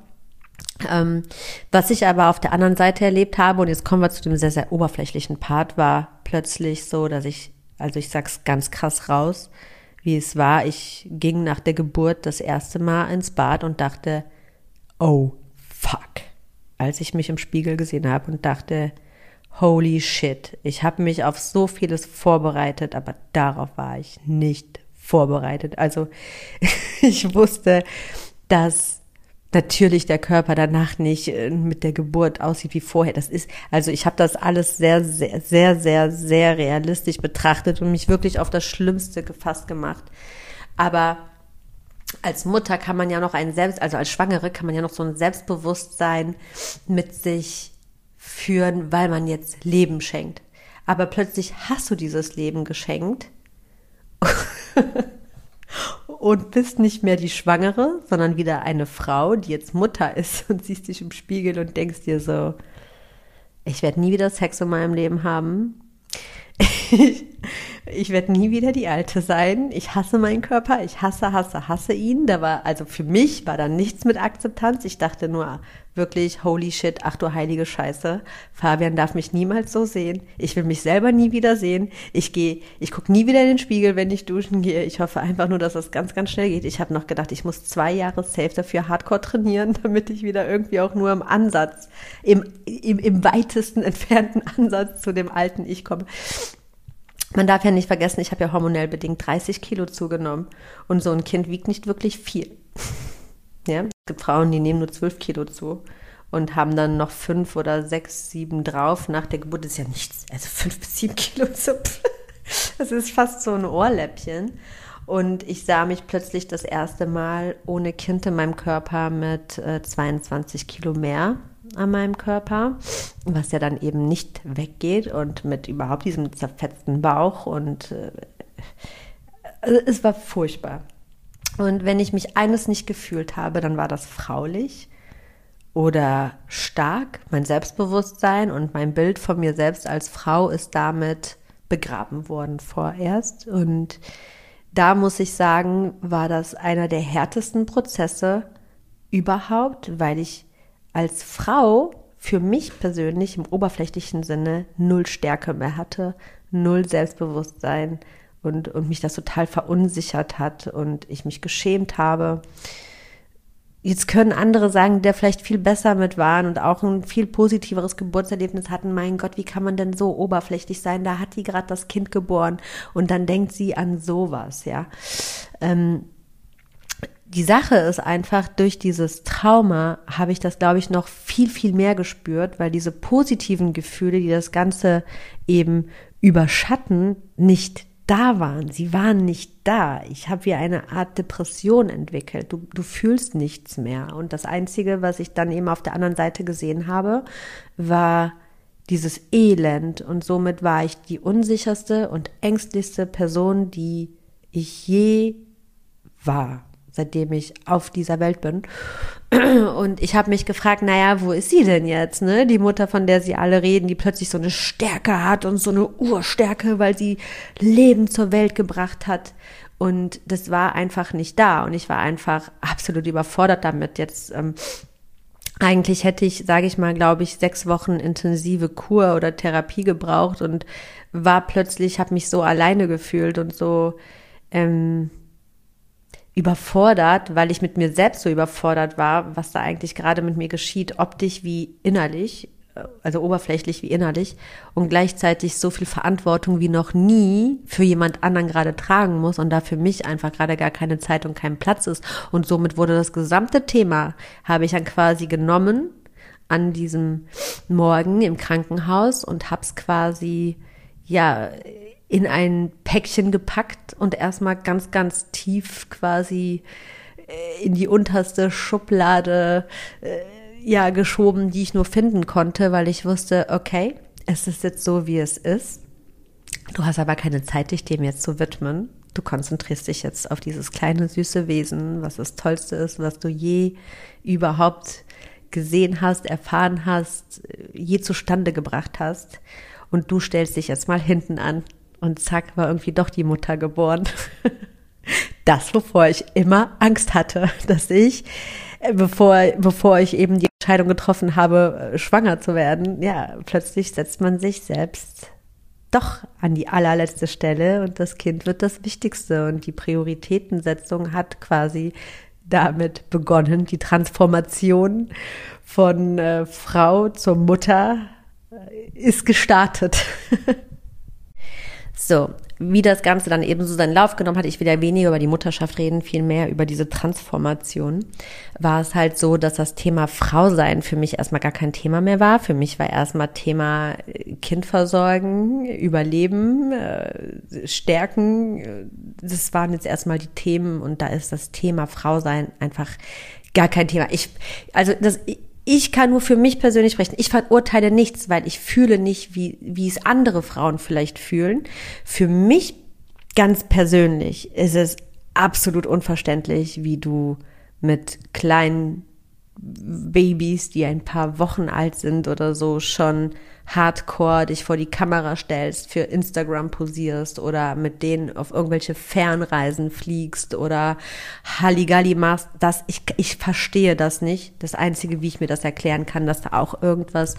Ähm, was ich aber auf der anderen Seite erlebt habe, und jetzt kommen wir zu dem sehr, sehr oberflächlichen Part, war plötzlich so, dass ich, also ich sag's ganz krass raus, wie es war. Ich ging nach der Geburt das erste Mal ins Bad und dachte, oh fuck, als ich mich im Spiegel gesehen habe und dachte, holy shit, ich habe mich auf so vieles vorbereitet, aber darauf war ich nicht vorbereitet. Also ich wusste, dass natürlich der Körper danach nicht äh, mit der Geburt aussieht wie vorher. Das ist, also ich habe das alles sehr, sehr, sehr, sehr, sehr realistisch betrachtet und mich wirklich auf das Schlimmste gefasst gemacht. Aber als Mutter kann man ja noch ein Selbst, also als Schwangere kann man ja noch so ein Selbstbewusstsein mit sich führen, weil man jetzt Leben schenkt. Aber plötzlich hast du dieses Leben geschenkt und bist nicht mehr die Schwangere, sondern wieder eine Frau, die jetzt Mutter ist und siehst dich im Spiegel und denkst dir so, ich werde nie wieder Sex in meinem Leben haben. Ich, ich werde nie wieder die Alte sein. Ich hasse meinen Körper. Ich hasse, hasse, hasse ihn. Da war, also für mich war da nichts mit Akzeptanz. Ich dachte nur wirklich, holy shit, ach du heilige Scheiße. Fabian darf mich niemals so sehen. Ich will mich selber nie wieder sehen. Ich gehe, ich gucke nie wieder in den Spiegel, wenn ich duschen gehe. Ich hoffe einfach nur, dass das ganz, ganz schnell geht. Ich habe noch gedacht, ich muss zwei Jahre safe dafür hardcore trainieren, damit ich wieder irgendwie auch nur im Ansatz, im, im, im weitesten entfernten Ansatz zu dem alten Ich komme. Man darf ja nicht vergessen, ich habe ja hormonell bedingt 30 Kilo zugenommen und so ein Kind wiegt nicht wirklich viel. ja, es gibt Frauen, die nehmen nur 12 Kilo zu und haben dann noch fünf oder sechs, sieben drauf. Nach der Geburt ist ja nichts. Also fünf bis sieben Kilo zu. Das ist fast so ein Ohrläppchen. Und ich sah mich plötzlich das erste Mal ohne Kind in meinem Körper mit äh, 22 Kilo mehr an meinem Körper, was ja dann eben nicht weggeht und mit überhaupt diesem zerfetzten Bauch und äh, also es war furchtbar. Und wenn ich mich eines nicht gefühlt habe, dann war das fraulich oder stark. Mein Selbstbewusstsein und mein Bild von mir selbst als Frau ist damit begraben worden vorerst. Und da muss ich sagen, war das einer der härtesten Prozesse überhaupt, weil ich als Frau für mich persönlich im oberflächlichen Sinne null Stärke mehr hatte, null Selbstbewusstsein und, und mich das total verunsichert hat und ich mich geschämt habe. Jetzt können andere sagen, der vielleicht viel besser mit waren und auch ein viel positiveres Geburtserlebnis hatten. Mein Gott, wie kann man denn so oberflächlich sein? Da hat die gerade das Kind geboren und dann denkt sie an sowas, ja. Ähm, die Sache ist einfach, durch dieses Trauma habe ich das, glaube ich, noch viel, viel mehr gespürt, weil diese positiven Gefühle, die das Ganze eben überschatten, nicht da waren. Sie waren nicht da. Ich habe wie eine Art Depression entwickelt. Du, du fühlst nichts mehr. Und das Einzige, was ich dann eben auf der anderen Seite gesehen habe, war dieses Elend. Und somit war ich die unsicherste und ängstlichste Person, die ich je war seitdem ich auf dieser Welt bin. Und ich habe mich gefragt, naja, wo ist sie denn jetzt? Ne? Die Mutter, von der sie alle reden, die plötzlich so eine Stärke hat und so eine Urstärke, weil sie Leben zur Welt gebracht hat. Und das war einfach nicht da. Und ich war einfach absolut überfordert damit, jetzt ähm, eigentlich hätte ich, sage ich mal, glaube ich, sechs Wochen intensive Kur oder Therapie gebraucht und war plötzlich, habe mich so alleine gefühlt und so ähm, überfordert, weil ich mit mir selbst so überfordert war, was da eigentlich gerade mit mir geschieht, optisch wie innerlich, äh, also oberflächlich wie innerlich und gleichzeitig so viel Verantwortung wie noch nie für jemand anderen gerade tragen muss und da für mich einfach gerade gar keine Zeit und kein Platz ist. Und somit wurde das gesamte Thema, habe ich dann quasi genommen an diesem Morgen im Krankenhaus und hab's quasi, ja, in ein Päckchen gepackt und erstmal ganz, ganz tief quasi äh, in die unterste Schublade äh, ja geschoben, die ich nur finden konnte, weil ich wusste, okay, es ist jetzt so, wie es ist. Du hast aber keine Zeit, dich dem jetzt zu widmen. Du konzentrierst dich jetzt auf dieses kleine süße Wesen, was das Tollste ist, was du je überhaupt gesehen hast, erfahren hast, je zustande gebracht hast. Und du stellst dich jetzt mal hinten an und zack, war irgendwie doch die Mutter geboren. Das, wovor ich immer Angst hatte, dass ich, äh, bevor, bevor ich eben die Entscheidung getroffen habe, äh, schwanger zu werden, ja, plötzlich setzt man sich selbst doch an die allerletzte Stelle und das Kind wird das Wichtigste und die Prioritätensetzung hat quasi damit begonnen, die Transformation von äh, Frau zur Mutter äh, ist gestartet. So, wie das Ganze dann eben so seinen Lauf genommen hat, ich will ja weniger über die Mutterschaft reden, viel mehr über diese Transformation, war es halt so, dass das Thema Frau sein für mich erstmal gar kein Thema mehr war. Für mich war erstmal Thema äh, Kind versorgen, Überleben, äh, Stärken. Das waren jetzt erstmal die Themen und da ist das Thema Frau sein einfach gar kein Thema. Ich, also das, ich kann nur für mich persönlich sprechen. Ich verurteile nichts, weil ich fühle nicht, wie, wie es andere Frauen vielleicht fühlen. Für mich ganz persönlich ist es absolut unverständlich, wie du mit kleinen Babys, die ein paar Wochen alt sind oder so, schon hardcore dich vor die Kamera stellst, für Instagram posierst oder mit denen auf irgendwelche Fernreisen fliegst oder Halligalli machst, das, ich, ich verstehe das nicht. Das Einzige, wie ich mir das erklären kann, dass da auch irgendwas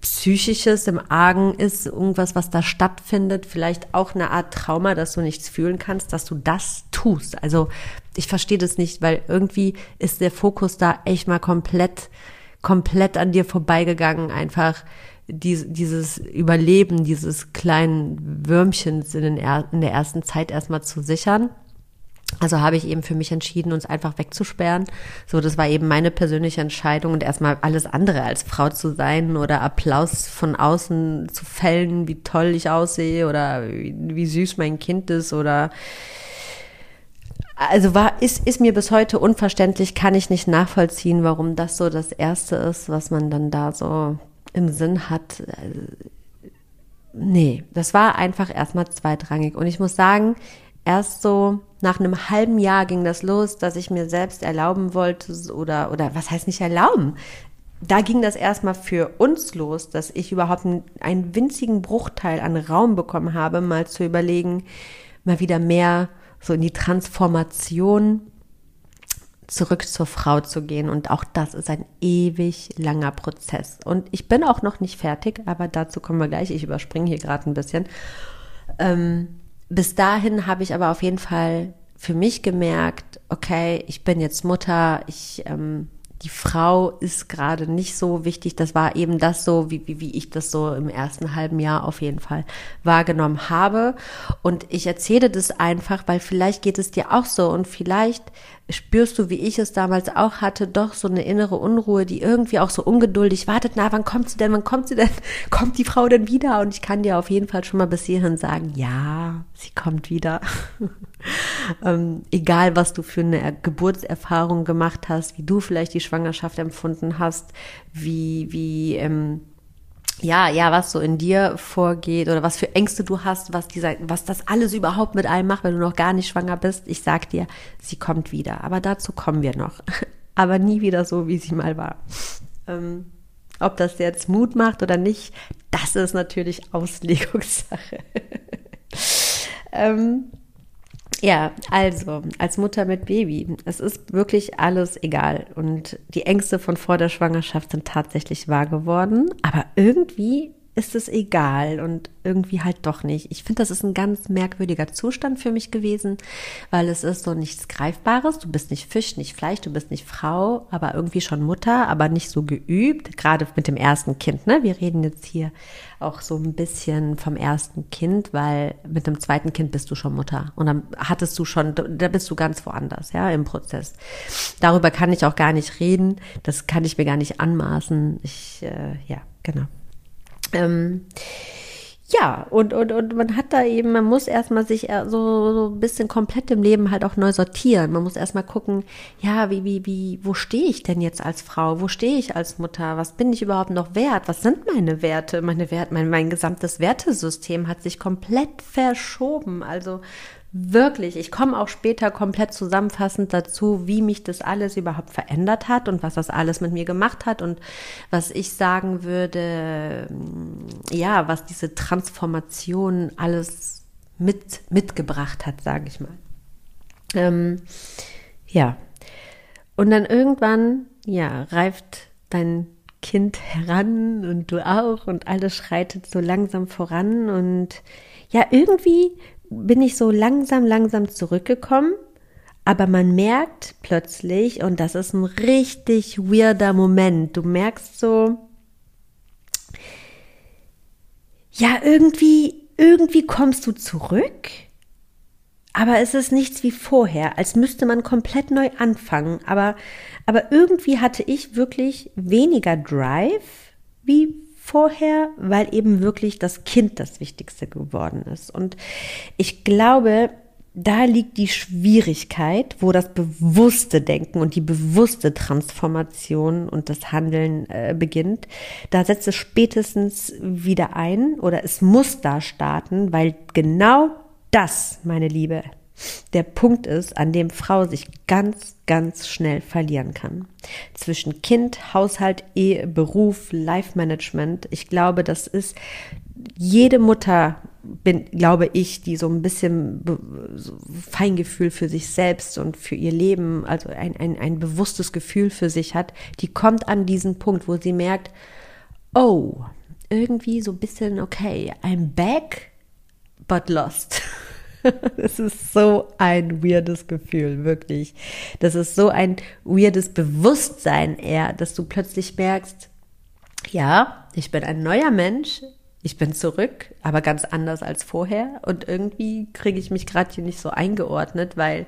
Psychisches im Argen ist, irgendwas, was da stattfindet, vielleicht auch eine Art Trauma, dass du nichts fühlen kannst, dass du das tust. Also ich verstehe das nicht, weil irgendwie ist der Fokus da echt mal komplett, komplett an dir vorbeigegangen, einfach die, dieses Überleben dieses kleinen Würmchens in, den, in der ersten Zeit erstmal zu sichern. Also habe ich eben für mich entschieden, uns einfach wegzusperren. So, das war eben meine persönliche Entscheidung und erstmal alles andere als Frau zu sein oder Applaus von außen zu fällen, wie toll ich aussehe oder wie, wie süß mein Kind ist oder also war, ist, ist mir bis heute unverständlich, kann ich nicht nachvollziehen, warum das so das Erste ist, was man dann da so im Sinn hat. Nee, das war einfach erstmal zweitrangig. Und ich muss sagen, erst so nach einem halben Jahr ging das los, dass ich mir selbst erlauben wollte oder, oder was heißt nicht erlauben? Da ging das erstmal für uns los, dass ich überhaupt einen winzigen Bruchteil an Raum bekommen habe, mal zu überlegen, mal wieder mehr so in die Transformation zurück zur Frau zu gehen. Und auch das ist ein ewig langer Prozess. Und ich bin auch noch nicht fertig, aber dazu kommen wir gleich. Ich überspringe hier gerade ein bisschen. Ähm, bis dahin habe ich aber auf jeden Fall für mich gemerkt, okay, ich bin jetzt Mutter, ich ähm, die Frau ist gerade nicht so wichtig. Das war eben das so, wie, wie, wie ich das so im ersten halben Jahr auf jeden Fall wahrgenommen habe. Und ich erzähle das einfach, weil vielleicht geht es dir auch so und vielleicht spürst du, wie ich es damals auch hatte, doch so eine innere Unruhe, die irgendwie auch so ungeduldig wartet. Na, wann kommt sie denn? Wann kommt sie denn? Kommt die Frau denn wieder? Und ich kann dir auf jeden Fall schon mal bis hierhin sagen, ja, sie kommt wieder. ähm, egal, was du für eine Geburtserfahrung gemacht hast, wie du vielleicht die Schwangerschaft empfunden hast, wie, wie, ähm, ja, ja, was so in dir vorgeht oder was für Ängste du hast, was dieser, was das alles überhaupt mit einem macht, wenn du noch gar nicht schwanger bist. Ich sag dir, sie kommt wieder. Aber dazu kommen wir noch. Aber nie wieder so, wie sie mal war. Ähm, ob das jetzt Mut macht oder nicht, das ist natürlich Auslegungssache. ähm, Ja, also als Mutter mit Baby, es ist wirklich alles egal. Und die Ängste von vor der Schwangerschaft sind tatsächlich wahr geworden. Aber irgendwie ist es egal und irgendwie halt doch nicht. Ich finde, das ist ein ganz merkwürdiger Zustand für mich gewesen, weil es ist so nichts Greifbares. Du bist nicht Fisch, nicht Fleisch, du bist nicht Frau, aber irgendwie schon Mutter, aber nicht so geübt. Gerade mit dem ersten Kind, ne? Wir reden jetzt hier auch so ein bisschen vom ersten Kind, weil mit dem zweiten Kind bist du schon Mutter und dann hattest du schon, da bist du ganz woanders, ja, im Prozess. Darüber kann ich auch gar nicht reden. Das kann ich mir gar nicht anmaßen. Ich, äh, ja, genau. Ähm, ja, und, und, und man hat da eben, man muss erstmal sich so, so ein bisschen komplett im Leben halt auch neu sortieren. Man muss erstmal gucken, ja, wie, wie, wie, wo stehe ich denn jetzt als Frau? Wo stehe ich als Mutter? Was bin ich überhaupt noch wert? Was sind meine Werte? Meine Werte, mein, mein gesamtes Wertesystem hat sich komplett verschoben. Also wirklich, ich komme auch später komplett zusammenfassend dazu, wie mich das alles überhaupt verändert hat und was das alles mit mir gemacht hat und was ich sagen würde, ja, was diese Transformation alles mit, mitgebracht hat, sage ich mal. Ähm, ja. Und dann irgendwann, ja, reift dein Kind heran und du auch und alles schreitet so langsam voran und ja, irgendwie bin ich so langsam, langsam zurückgekommen. Aber man merkt plötzlich, und das ist ein richtig weirder Moment, du merkst so, ja, irgendwie, irgendwie kommst du zurück, aber es ist nichts wie vorher, als müsste man komplett neu anfangen. Aber, aber irgendwie hatte ich wirklich weniger Drive wie vorher, weil eben wirklich das Kind das Wichtigste geworden ist. Und ich glaube, da liegt die Schwierigkeit, wo das bewusste Denken und die bewusste Transformation und das Handeln äh, beginnt. Da setzt es spätestens wieder ein oder es muss da starten, weil genau das, meine Liebe, der Punkt ist, an dem Frau sich ganz, ganz schnell verlieren kann. Zwischen Kind, Haushalt, Ehe, Beruf, Life-Management. Ich glaube, das ist jede Mutter, bin, glaube ich, die so ein bisschen Feingefühl für sich selbst und für ihr Leben, also ein, ein, ein bewusstes Gefühl für sich hat, die kommt an diesen Punkt, wo sie merkt, oh, irgendwie so ein bisschen, okay, I'm back, but lost. Das ist so ein weirdes Gefühl, wirklich. Das ist so ein weirdes Bewusstsein eher, dass du plötzlich merkst, ja, ich bin ein neuer Mensch, ich bin zurück, aber ganz anders als vorher. Und irgendwie kriege ich mich gerade hier nicht so eingeordnet, weil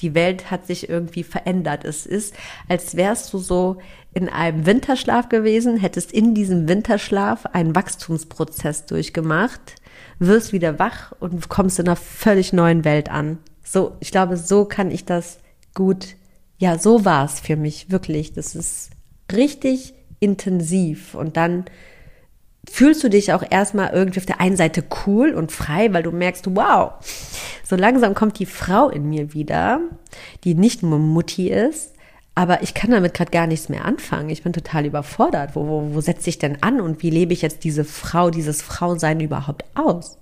die Welt hat sich irgendwie verändert. Es ist, als wärst du so in einem Winterschlaf gewesen, hättest in diesem Winterschlaf einen Wachstumsprozess durchgemacht wirst wieder wach und kommst in einer völlig neuen Welt an. So, ich glaube, so kann ich das gut, ja, so war es für mich wirklich. Das ist richtig intensiv und dann fühlst du dich auch erstmal irgendwie auf der einen Seite cool und frei, weil du merkst, wow, so langsam kommt die Frau in mir wieder, die nicht nur Mutti ist, aber ich kann damit gerade gar nichts mehr anfangen. Ich bin total überfordert. Wo, wo, wo setze ich denn an und wie lebe ich jetzt diese Frau, dieses Frausein überhaupt aus?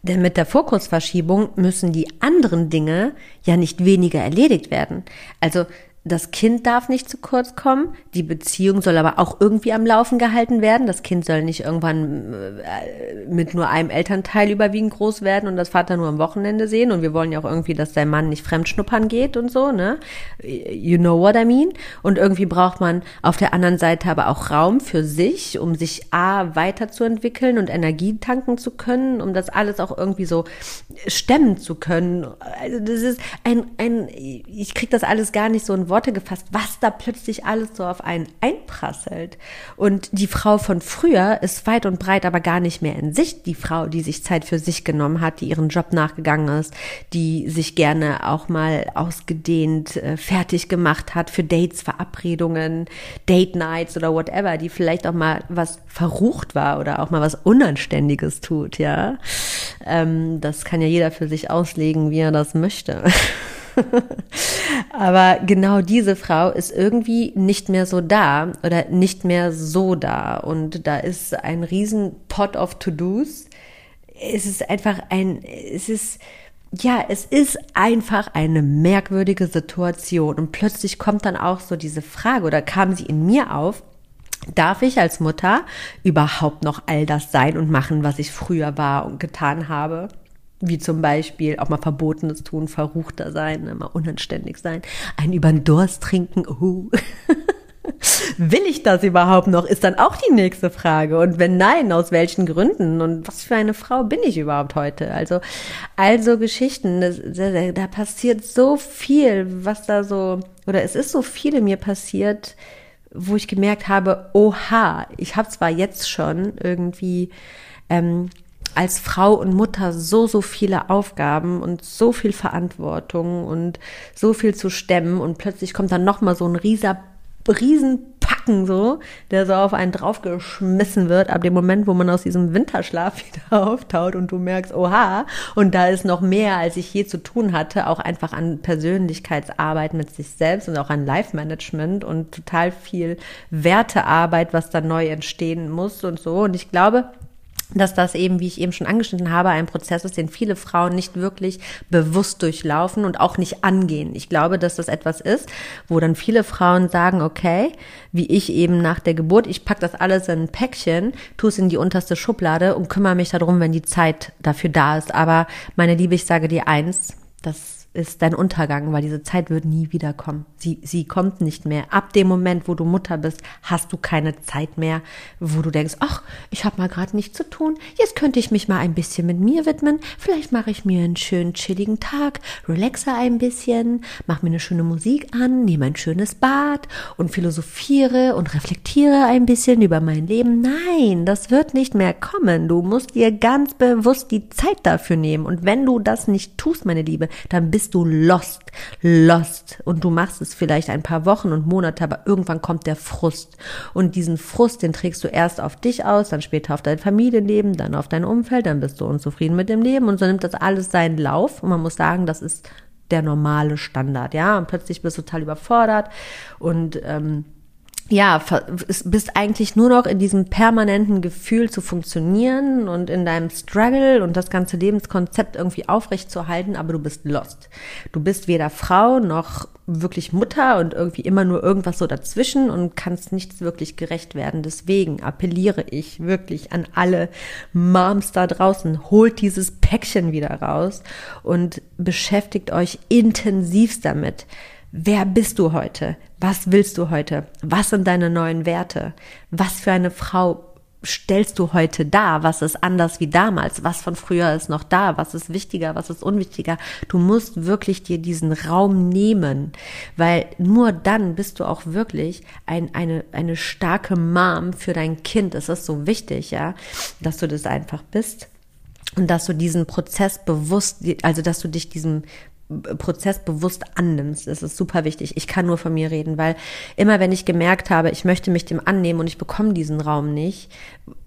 Denn mit der Fokusverschiebung müssen die anderen Dinge ja nicht weniger erledigt werden. Also das Kind darf nicht zu kurz kommen, die Beziehung soll aber auch irgendwie am Laufen gehalten werden. Das Kind soll nicht irgendwann äh, mit nur einem Elternteil überwiegend groß werden und das Vater nur am Wochenende sehen. Und wir wollen ja auch irgendwie, dass der Mann nicht fremdschnuppern geht und so, ne? You know what I mean? Und irgendwie braucht man auf der anderen Seite aber auch Raum für sich, um sich A weiterzuentwickeln und Energie tanken zu können, um das alles auch irgendwie so stemmen zu können. Also das ist ein, ein ich krieg das alles gar nicht so in Worte gefasst, was da plötzlich alles so auf einen einprasselt. Und die Frau von früher ist weit und breit aber gar nicht mehr in Sicht. Die Frau, die sich Zeit für sich genommen hat, die ihren Job nachgegangen ist, die sich gerne auch mal ausgedehnt äh, fertig gemacht hat für Dates, Verabredungen, Date Nights oder whatever, die vielleicht auch mal was verrucht war oder auch mal was Unanständiges tut, ja. Ähm, das kann ja jeder für sich auslegen, wie er das möchte. Aber genau diese Frau ist irgendwie nicht mehr so da oder nicht mehr so da. Und da ist ein riesen Pot of To-Dos. Es ist einfach ein, es ist, ja, es ist einfach eine merkwürdige Situation und plötzlich kommt dann auch so diese Frage oder kam sie in mir auf, Darf ich als Mutter überhaupt noch all das sein und machen, was ich früher war und getan habe? Wie zum Beispiel auch mal Verbotenes tun, verruchter sein, mal unanständig sein, einen über den Durst trinken. Uh. Will ich das überhaupt noch? Ist dann auch die nächste Frage. Und wenn nein, aus welchen Gründen? Und was für eine Frau bin ich überhaupt heute? Also, also Geschichten, das, da, da passiert so viel, was da so, oder es ist so viel in mir passiert, wo ich gemerkt habe, oha, ich habe zwar jetzt schon irgendwie ähm, als Frau und Mutter so, so viele Aufgaben und so viel Verantwortung und so viel zu stemmen und plötzlich kommt dann nochmal so ein rieser Riesenpacken so, der so auf einen draufgeschmissen wird, ab dem Moment, wo man aus diesem Winterschlaf wieder auftaut und du merkst, oha, und da ist noch mehr, als ich je zu tun hatte, auch einfach an Persönlichkeitsarbeit mit sich selbst und auch an Life-Management und total viel Wertearbeit, was da neu entstehen muss und so. Und ich glaube, dass das eben, wie ich eben schon angeschnitten habe, ein Prozess ist, den viele Frauen nicht wirklich bewusst durchlaufen und auch nicht angehen. Ich glaube, dass das etwas ist, wo dann viele Frauen sagen, okay, wie ich eben nach der Geburt, ich pack das alles in ein Päckchen, tu es in die unterste Schublade und kümmere mich darum, wenn die Zeit dafür da ist. Aber meine Liebe, ich sage dir eins, das ist dein Untergang, weil diese Zeit wird nie wiederkommen. Sie, sie kommt nicht mehr. Ab dem Moment, wo du Mutter bist, hast du keine Zeit mehr, wo du denkst, ach, ich habe mal gerade nichts zu tun. Jetzt könnte ich mich mal ein bisschen mit mir widmen. Vielleicht mache ich mir einen schönen chilligen Tag, relaxe ein bisschen, mache mir eine schöne Musik an, nehme ein schönes Bad und philosophiere und reflektiere ein bisschen über mein Leben. Nein, das wird nicht mehr kommen. Du musst dir ganz bewusst die Zeit dafür nehmen. Und wenn du das nicht tust, meine Liebe, dann bist bist du lost, lost. Und du machst es vielleicht ein paar Wochen und Monate, aber irgendwann kommt der Frust. Und diesen Frust, den trägst du erst auf dich aus, dann später auf dein Familienleben, dann auf dein Umfeld, dann bist du unzufrieden mit dem Leben. Und so nimmt das alles seinen Lauf. Und man muss sagen, das ist der normale Standard, ja, und plötzlich bist du total überfordert. Und ähm, ja, bist eigentlich nur noch in diesem permanenten Gefühl zu funktionieren und in deinem Struggle und das ganze Lebenskonzept irgendwie aufrechtzuerhalten, aber du bist lost. Du bist weder Frau noch wirklich Mutter und irgendwie immer nur irgendwas so dazwischen und kannst nichts wirklich gerecht werden. Deswegen appelliere ich wirklich an alle Moms da draußen, holt dieses Päckchen wieder raus und beschäftigt euch intensivst damit. Wer bist du heute? Was willst du heute? Was sind deine neuen Werte? Was für eine Frau stellst du heute dar? Was ist anders wie damals? Was von früher ist noch da? Was ist wichtiger? Was ist unwichtiger? Du musst wirklich dir diesen Raum nehmen, weil nur dann bist du auch wirklich ein, eine, eine starke Mom für dein Kind. Es ist so wichtig, ja, dass du das einfach bist und dass du diesen Prozess bewusst, also dass du dich diesem Prozess bewusst annimmst. Das ist super wichtig. Ich kann nur von mir reden, weil immer wenn ich gemerkt habe, ich möchte mich dem annehmen und ich bekomme diesen Raum nicht,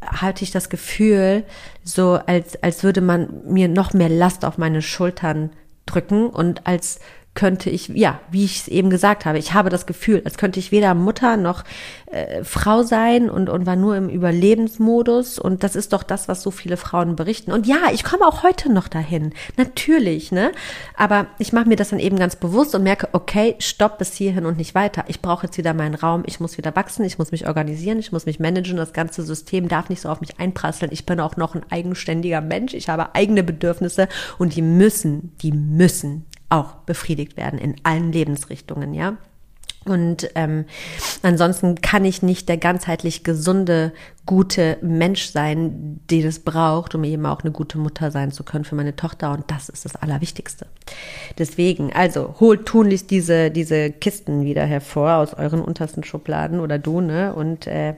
hatte ich das Gefühl, so als, als würde man mir noch mehr Last auf meine Schultern drücken und als könnte ich, ja, wie ich es eben gesagt habe, ich habe das Gefühl, als könnte ich weder Mutter noch äh, Frau sein und, und war nur im Überlebensmodus. Und das ist doch das, was so viele Frauen berichten. Und ja, ich komme auch heute noch dahin. Natürlich, ne? Aber ich mache mir das dann eben ganz bewusst und merke, okay, stopp bis hierhin und nicht weiter. Ich brauche jetzt wieder meinen Raum, ich muss wieder wachsen, ich muss mich organisieren, ich muss mich managen. Das ganze System darf nicht so auf mich einprasseln. Ich bin auch noch ein eigenständiger Mensch. Ich habe eigene Bedürfnisse und die müssen, die müssen auch befriedigt werden in allen Lebensrichtungen, ja. Und ähm, ansonsten kann ich nicht der ganzheitlich gesunde, gute Mensch sein, den es braucht, um eben auch eine gute Mutter sein zu können für meine Tochter. Und das ist das Allerwichtigste. Deswegen, also holt tunlichst diese, diese Kisten wieder hervor aus euren untersten Schubladen oder du, ne? Und äh,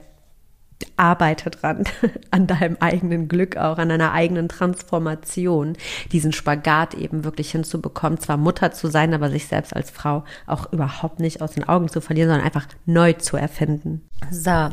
arbeite dran, an deinem eigenen Glück auch, an deiner eigenen Transformation, diesen Spagat eben wirklich hinzubekommen, zwar Mutter zu sein, aber sich selbst als Frau auch überhaupt nicht aus den Augen zu verlieren, sondern einfach neu zu erfinden. So,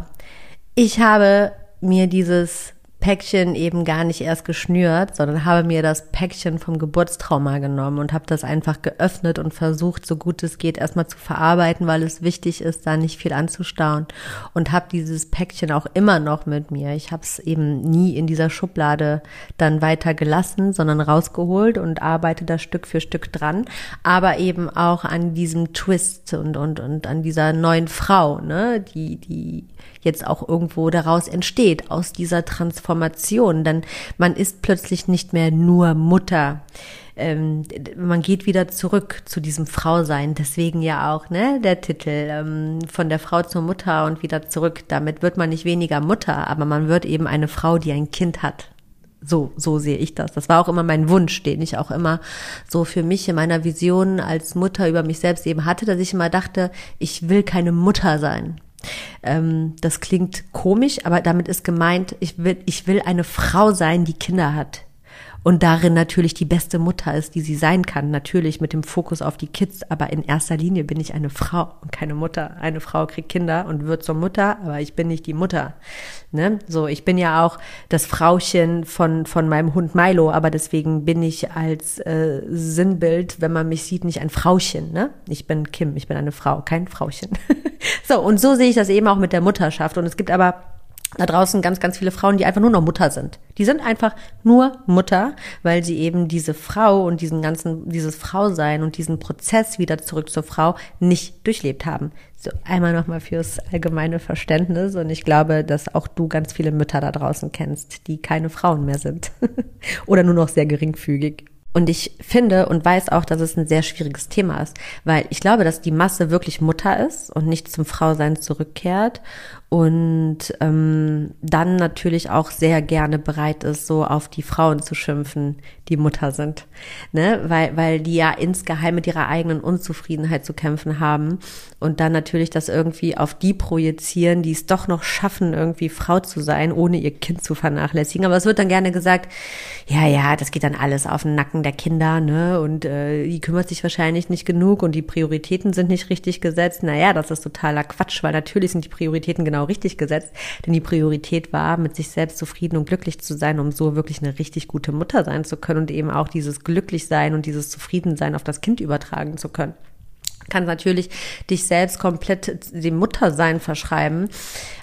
ich habe mir dieses Päckchen eben gar nicht erst geschnürt, sondern habe mir das Päckchen vom Geburtstrauma genommen und habe das einfach geöffnet und versucht, so gut es geht, erstmal zu verarbeiten, weil es wichtig ist, da nicht viel anzustauen. Und habe dieses Päckchen auch immer noch mit mir. Ich habe es eben nie in dieser Schublade dann weiter gelassen, sondern rausgeholt und arbeite da Stück für Stück dran. Aber eben auch an diesem Twist und, und, und an dieser neuen Frau, ne, die, die jetzt auch irgendwo daraus entsteht, aus dieser Transformation. Denn man ist plötzlich nicht mehr nur Mutter. Ähm, man geht wieder zurück zu diesem Frausein. Deswegen ja auch ne, der Titel ähm, von der Frau zur Mutter und wieder zurück. Damit wird man nicht weniger Mutter, aber man wird eben eine Frau, die ein Kind hat. So, so sehe ich das. Das war auch immer mein Wunsch, den ich auch immer so für mich in meiner Vision als Mutter über mich selbst eben hatte, dass ich immer dachte, ich will keine Mutter sein. Ähm, das klingt komisch, aber damit ist gemeint, ich will, ich will eine Frau sein, die Kinder hat und darin natürlich die beste Mutter ist, die sie sein kann. Natürlich mit dem Fokus auf die Kids, aber in erster Linie bin ich eine Frau und keine Mutter. Eine Frau kriegt Kinder und wird zur Mutter, aber ich bin nicht die Mutter. Ne? So, ich bin ja auch das Frauchen von, von meinem Hund Milo, aber deswegen bin ich als äh, Sinnbild, wenn man mich sieht, nicht ein Frauchen. Ne? Ich bin Kim, ich bin eine Frau, kein Frauchen. so, und so sehe ich das eben auch mit der Mutterschaft. Und es gibt aber da draußen ganz, ganz viele Frauen, die einfach nur noch Mutter sind. Die sind einfach nur Mutter, weil sie eben diese Frau und diesen ganzen, dieses Frausein und diesen Prozess wieder zurück zur Frau nicht durchlebt haben. So einmal nochmal fürs allgemeine Verständnis und ich glaube, dass auch du ganz viele Mütter da draußen kennst, die keine Frauen mehr sind oder nur noch sehr geringfügig. Und ich finde und weiß auch, dass es ein sehr schwieriges Thema ist, weil ich glaube, dass die Masse wirklich Mutter ist und nicht zum Frausein zurückkehrt und ähm, dann natürlich auch sehr gerne bereit ist, so auf die Frauen zu schimpfen, die Mutter sind, ne, weil weil die ja insgeheim mit ihrer eigenen Unzufriedenheit zu kämpfen haben und dann natürlich das irgendwie auf die projizieren, die es doch noch schaffen, irgendwie Frau zu sein, ohne ihr Kind zu vernachlässigen. Aber es wird dann gerne gesagt, ja, ja, das geht dann alles auf den Nacken der Kinder, ne, und äh, die kümmert sich wahrscheinlich nicht genug und die Prioritäten sind nicht richtig gesetzt. Naja, das ist totaler Quatsch, weil natürlich sind die Prioritäten genau genau richtig gesetzt, denn die Priorität war, mit sich selbst zufrieden und glücklich zu sein, um so wirklich eine richtig gute Mutter sein zu können und eben auch dieses Glücklichsein und dieses Zufriedensein auf das Kind übertragen zu können kann natürlich dich selbst komplett dem Muttersein verschreiben.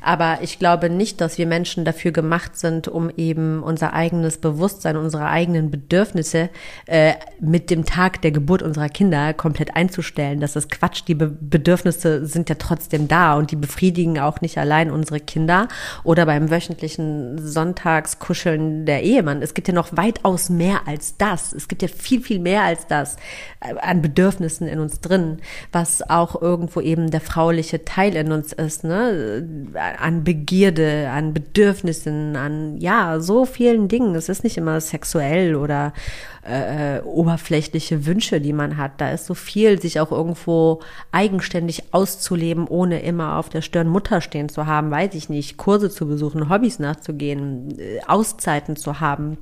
Aber ich glaube nicht, dass wir Menschen dafür gemacht sind, um eben unser eigenes Bewusstsein, unsere eigenen Bedürfnisse äh, mit dem Tag der Geburt unserer Kinder komplett einzustellen. Das ist Quatsch. Die Be Bedürfnisse sind ja trotzdem da und die befriedigen auch nicht allein unsere Kinder oder beim wöchentlichen Sonntagskuscheln der Ehemann. Es gibt ja noch weitaus mehr als das. Es gibt ja viel, viel mehr als das äh, an Bedürfnissen in uns drin was auch irgendwo eben der frauliche Teil in uns ist, ne? An Begierde, an Bedürfnissen, an ja, so vielen Dingen. Es ist nicht immer sexuell oder äh, äh, oberflächliche Wünsche, die man hat. Da ist so viel, sich auch irgendwo eigenständig auszuleben, ohne immer auf der Stirn Mutter stehen zu haben, weiß ich nicht, Kurse zu besuchen, Hobbys nachzugehen, äh, Auszeiten zu haben,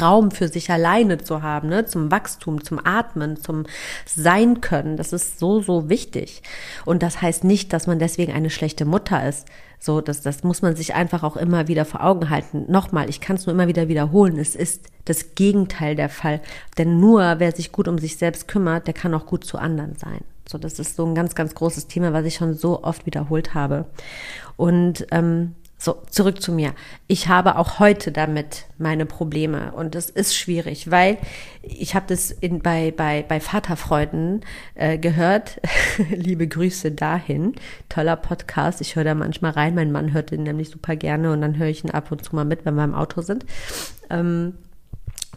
Raum für sich alleine zu haben, ne, zum Wachstum, zum Atmen, zum Sein können. Das ist so, so wichtig. Und das heißt nicht, dass man deswegen eine schlechte Mutter ist. So, das, das muss man sich einfach auch immer wieder vor Augen halten. Nochmal, ich kann es nur immer wieder wiederholen. Es ist das Gegenteil der Fall. Denn nur wer sich gut um sich selbst kümmert, der kann auch gut zu anderen sein. So, das ist so ein ganz, ganz großes Thema, was ich schon so oft wiederholt habe. Und ähm, so, zurück zu mir. Ich habe auch heute damit meine Probleme und es ist schwierig, weil ich habe das in, bei, bei, bei Vaterfreuden äh, gehört. Liebe Grüße dahin. Toller Podcast. Ich höre da manchmal rein. Mein Mann hört den nämlich super gerne und dann höre ich ihn ab und zu mal mit, wenn wir im Auto sind. Ähm,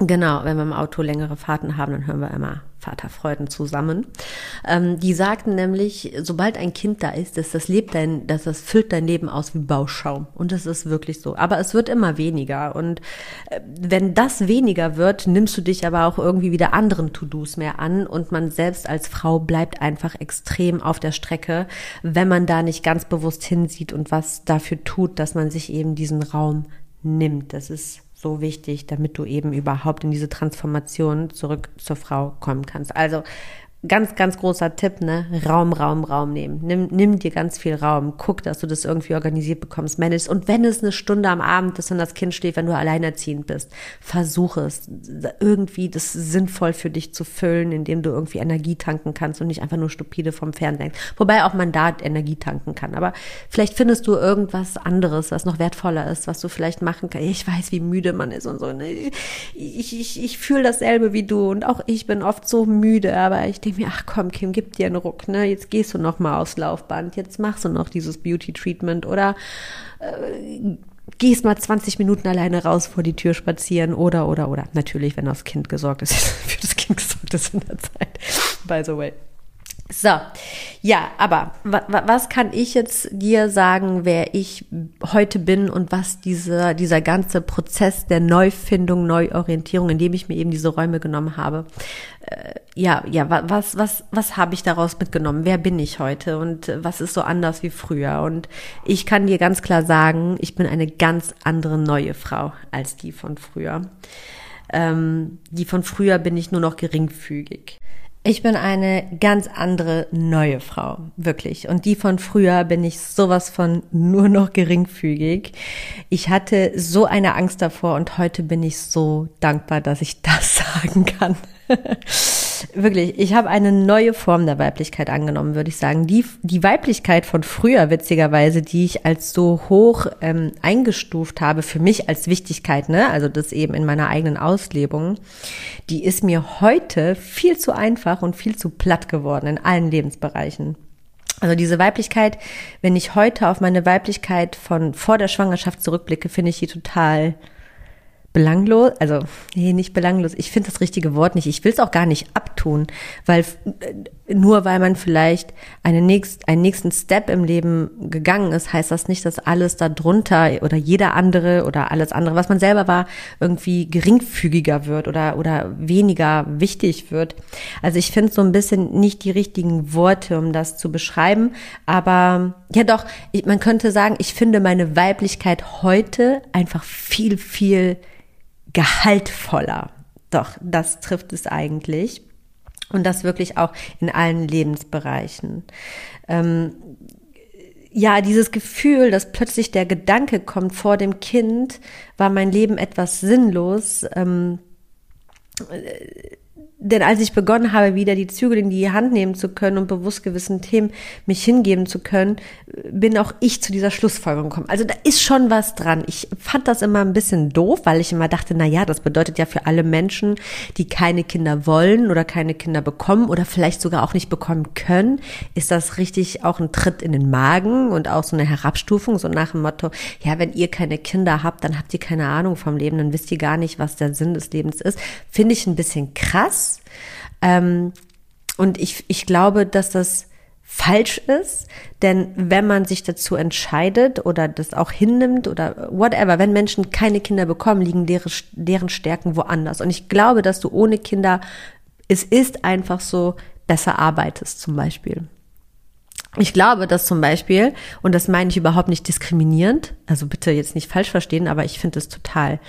Genau, wenn wir im Auto längere Fahrten haben, dann hören wir immer Vaterfreuden zusammen. Ähm, die sagten nämlich, sobald ein Kind da ist, dass das lebt dein, dass das füllt dein Leben aus wie Bauschaum. Und das ist wirklich so. Aber es wird immer weniger. Und äh, wenn das weniger wird, nimmst du dich aber auch irgendwie wieder anderen To-Dos mehr an. Und man selbst als Frau bleibt einfach extrem auf der Strecke, wenn man da nicht ganz bewusst hinsieht und was dafür tut, dass man sich eben diesen Raum nimmt. Das ist so wichtig, damit du eben überhaupt in diese Transformation zurück zur Frau kommen kannst. Also ganz, ganz großer Tipp, ne? Raum, Raum, Raum nehmen. Nimm, nimm dir ganz viel Raum. Guck, dass du das irgendwie organisiert bekommst, managst. Und wenn es eine Stunde am Abend ist und das Kind steht, wenn du alleinerziehend bist, versuche es irgendwie das sinnvoll für dich zu füllen, indem du irgendwie Energie tanken kannst und nicht einfach nur stupide vom Fernsehen. Wobei auch man da Energie tanken kann. Aber vielleicht findest du irgendwas anderes, was noch wertvoller ist, was du vielleicht machen kannst. Ich weiß, wie müde man ist und so. Ne? Ich, ich, ich fühle dasselbe wie du und auch ich bin oft so müde, aber ich denke, denke mir, ach komm, Kim, gib dir einen Ruck, ne? Jetzt gehst du noch mal aufs Laufband, jetzt machst du noch dieses Beauty Treatment oder äh, gehst mal 20 Minuten alleine raus vor die Tür spazieren oder oder oder. Natürlich, wenn aufs Kind gesorgt ist, für das Kind gesorgt ist in der Zeit. By the way. So, ja, aber was kann ich jetzt dir sagen, wer ich heute bin und was diese, dieser ganze Prozess der Neufindung, Neuorientierung, in dem ich mir eben diese Räume genommen habe, äh, ja, ja, was, was, was habe ich daraus mitgenommen? Wer bin ich heute und was ist so anders wie früher? Und ich kann dir ganz klar sagen, ich bin eine ganz andere neue Frau als die von früher. Ähm, die von früher bin ich nur noch geringfügig. Ich bin eine ganz andere neue Frau, wirklich. Und die von früher bin ich sowas von nur noch geringfügig. Ich hatte so eine Angst davor und heute bin ich so dankbar, dass ich das sagen kann. Wirklich, ich habe eine neue Form der Weiblichkeit angenommen, würde ich sagen. Die, die Weiblichkeit von früher, witzigerweise, die ich als so hoch ähm, eingestuft habe, für mich als Wichtigkeit, ne, also das eben in meiner eigenen Auslebung, die ist mir heute viel zu einfach und viel zu platt geworden in allen Lebensbereichen. Also diese Weiblichkeit, wenn ich heute auf meine Weiblichkeit von vor der Schwangerschaft zurückblicke, finde ich die total belanglos, also nee, nicht belanglos. Ich finde das richtige Wort nicht. Ich will es auch gar nicht abtun, weil äh, nur weil man vielleicht einen, nächst, einen nächsten Step im Leben gegangen ist, heißt das nicht, dass alles darunter oder jeder andere oder alles andere, was man selber war, irgendwie geringfügiger wird oder oder weniger wichtig wird. Also ich finde so ein bisschen nicht die richtigen Worte, um das zu beschreiben, aber ja doch, ich, man könnte sagen, ich finde meine Weiblichkeit heute einfach viel viel gehaltvoller. Doch, das trifft es eigentlich. Und das wirklich auch in allen Lebensbereichen. Ähm, ja, dieses Gefühl, dass plötzlich der Gedanke kommt vor dem Kind, war mein Leben etwas sinnlos. Ähm, denn als ich begonnen habe, wieder die Zügel in die Hand nehmen zu können und bewusst gewissen Themen mich hingeben zu können, bin auch ich zu dieser Schlussfolgerung gekommen. Also da ist schon was dran. Ich fand das immer ein bisschen doof, weil ich immer dachte, na ja, das bedeutet ja für alle Menschen, die keine Kinder wollen oder keine Kinder bekommen oder vielleicht sogar auch nicht bekommen können, ist das richtig auch ein Tritt in den Magen und auch so eine Herabstufung, so nach dem Motto, ja, wenn ihr keine Kinder habt, dann habt ihr keine Ahnung vom Leben, dann wisst ihr gar nicht, was der Sinn des Lebens ist. Finde ich ein bisschen krass ähm, und ich, ich glaube, dass das falsch ist, denn wenn man sich dazu entscheidet oder das auch hinnimmt oder whatever, wenn Menschen keine Kinder bekommen, liegen deren, deren Stärken woanders. Und ich glaube, dass du ohne Kinder, es ist einfach so, besser arbeitest zum Beispiel. Ich glaube, dass zum Beispiel, und das meine ich überhaupt nicht diskriminierend, also bitte jetzt nicht falsch verstehen, aber ich finde es total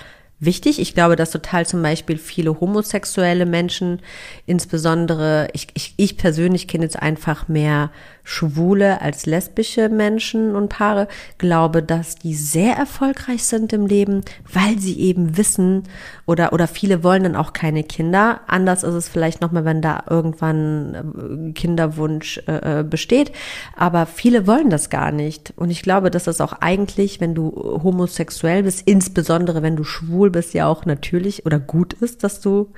wichtig. Ich glaube, dass total zum Beispiel viele homosexuelle Menschen, insbesondere ich, ich, ich persönlich kenne jetzt einfach mehr schwule als lesbische Menschen und Paare, glaube, dass die sehr erfolgreich sind im Leben, weil sie eben wissen oder, oder viele wollen dann auch keine Kinder. Anders ist es vielleicht nochmal, wenn da irgendwann äh, Kinderwunsch äh, äh, besteht. Aber viele wollen das gar nicht. Und ich glaube, dass das auch eigentlich, wenn du homosexuell bist, insbesondere wenn du schwul bist, ja auch natürlich oder gut ist, dass du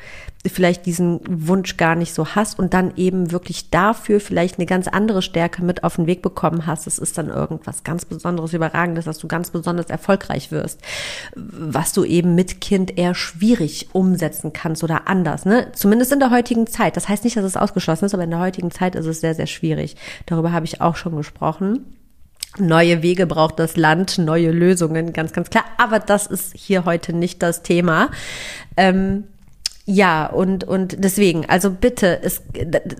vielleicht diesen Wunsch gar nicht so hast und dann eben wirklich dafür vielleicht eine ganz andere Stärke mit auf den Weg bekommen hast. Es ist dann irgendwas ganz Besonderes, Überragendes, dass du ganz besonders erfolgreich wirst, was du eben mit Kind eher schwierig umsetzen kannst oder anders, ne? Zumindest in der heutigen Zeit. Das heißt nicht, dass es ausgeschlossen ist, aber in der heutigen Zeit ist es sehr, sehr schwierig. Darüber habe ich auch schon gesprochen. Neue Wege braucht das Land, neue Lösungen, ganz, ganz klar. Aber das ist hier heute nicht das Thema. Ähm, ja, und, und deswegen, also bitte, es,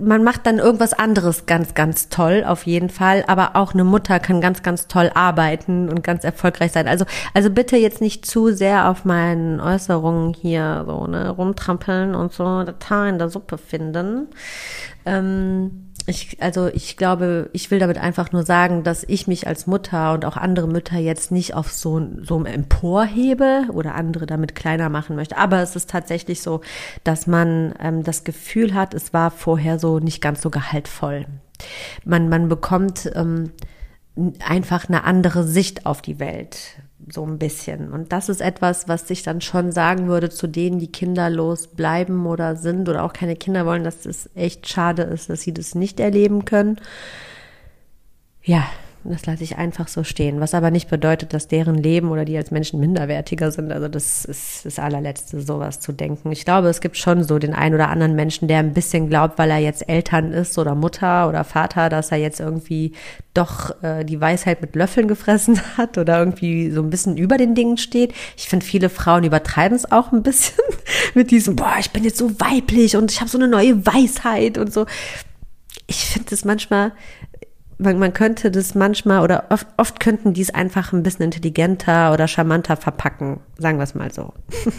man macht dann irgendwas anderes ganz, ganz toll, auf jeden Fall, aber auch eine Mutter kann ganz, ganz toll arbeiten und ganz erfolgreich sein. Also, also bitte jetzt nicht zu sehr auf meinen Äußerungen hier so, ne, rumtrampeln und so Detail in der Suppe finden. Ähm, ich, also ich glaube, ich will damit einfach nur sagen, dass ich mich als Mutter und auch andere Mütter jetzt nicht auf so, so einem Emporhebe oder andere damit kleiner machen möchte. Aber es ist tatsächlich so, dass man ähm, das Gefühl hat, es war vorher so nicht ganz so gehaltvoll. Man, man bekommt ähm, einfach eine andere Sicht auf die Welt so ein bisschen. Und das ist etwas, was ich dann schon sagen würde zu denen, die kinderlos bleiben oder sind oder auch keine Kinder wollen, dass es echt schade ist, dass sie das nicht erleben können. Ja, das lasse ich einfach so stehen. Was aber nicht bedeutet, dass deren Leben oder die als Menschen minderwertiger sind. Also das ist das allerletzte, sowas zu denken. Ich glaube, es gibt schon so den einen oder anderen Menschen, der ein bisschen glaubt, weil er jetzt Eltern ist oder Mutter oder Vater, dass er jetzt irgendwie doch äh, die Weisheit mit Löffeln gefressen hat oder irgendwie so ein bisschen über den Dingen steht. Ich finde, viele Frauen übertreiben es auch ein bisschen mit diesem, boah, ich bin jetzt so weiblich und ich habe so eine neue Weisheit und so. Ich finde es manchmal man, man könnte das manchmal oder oft, oft könnten die es einfach ein bisschen intelligenter oder charmanter verpacken, sagen wir es mal so.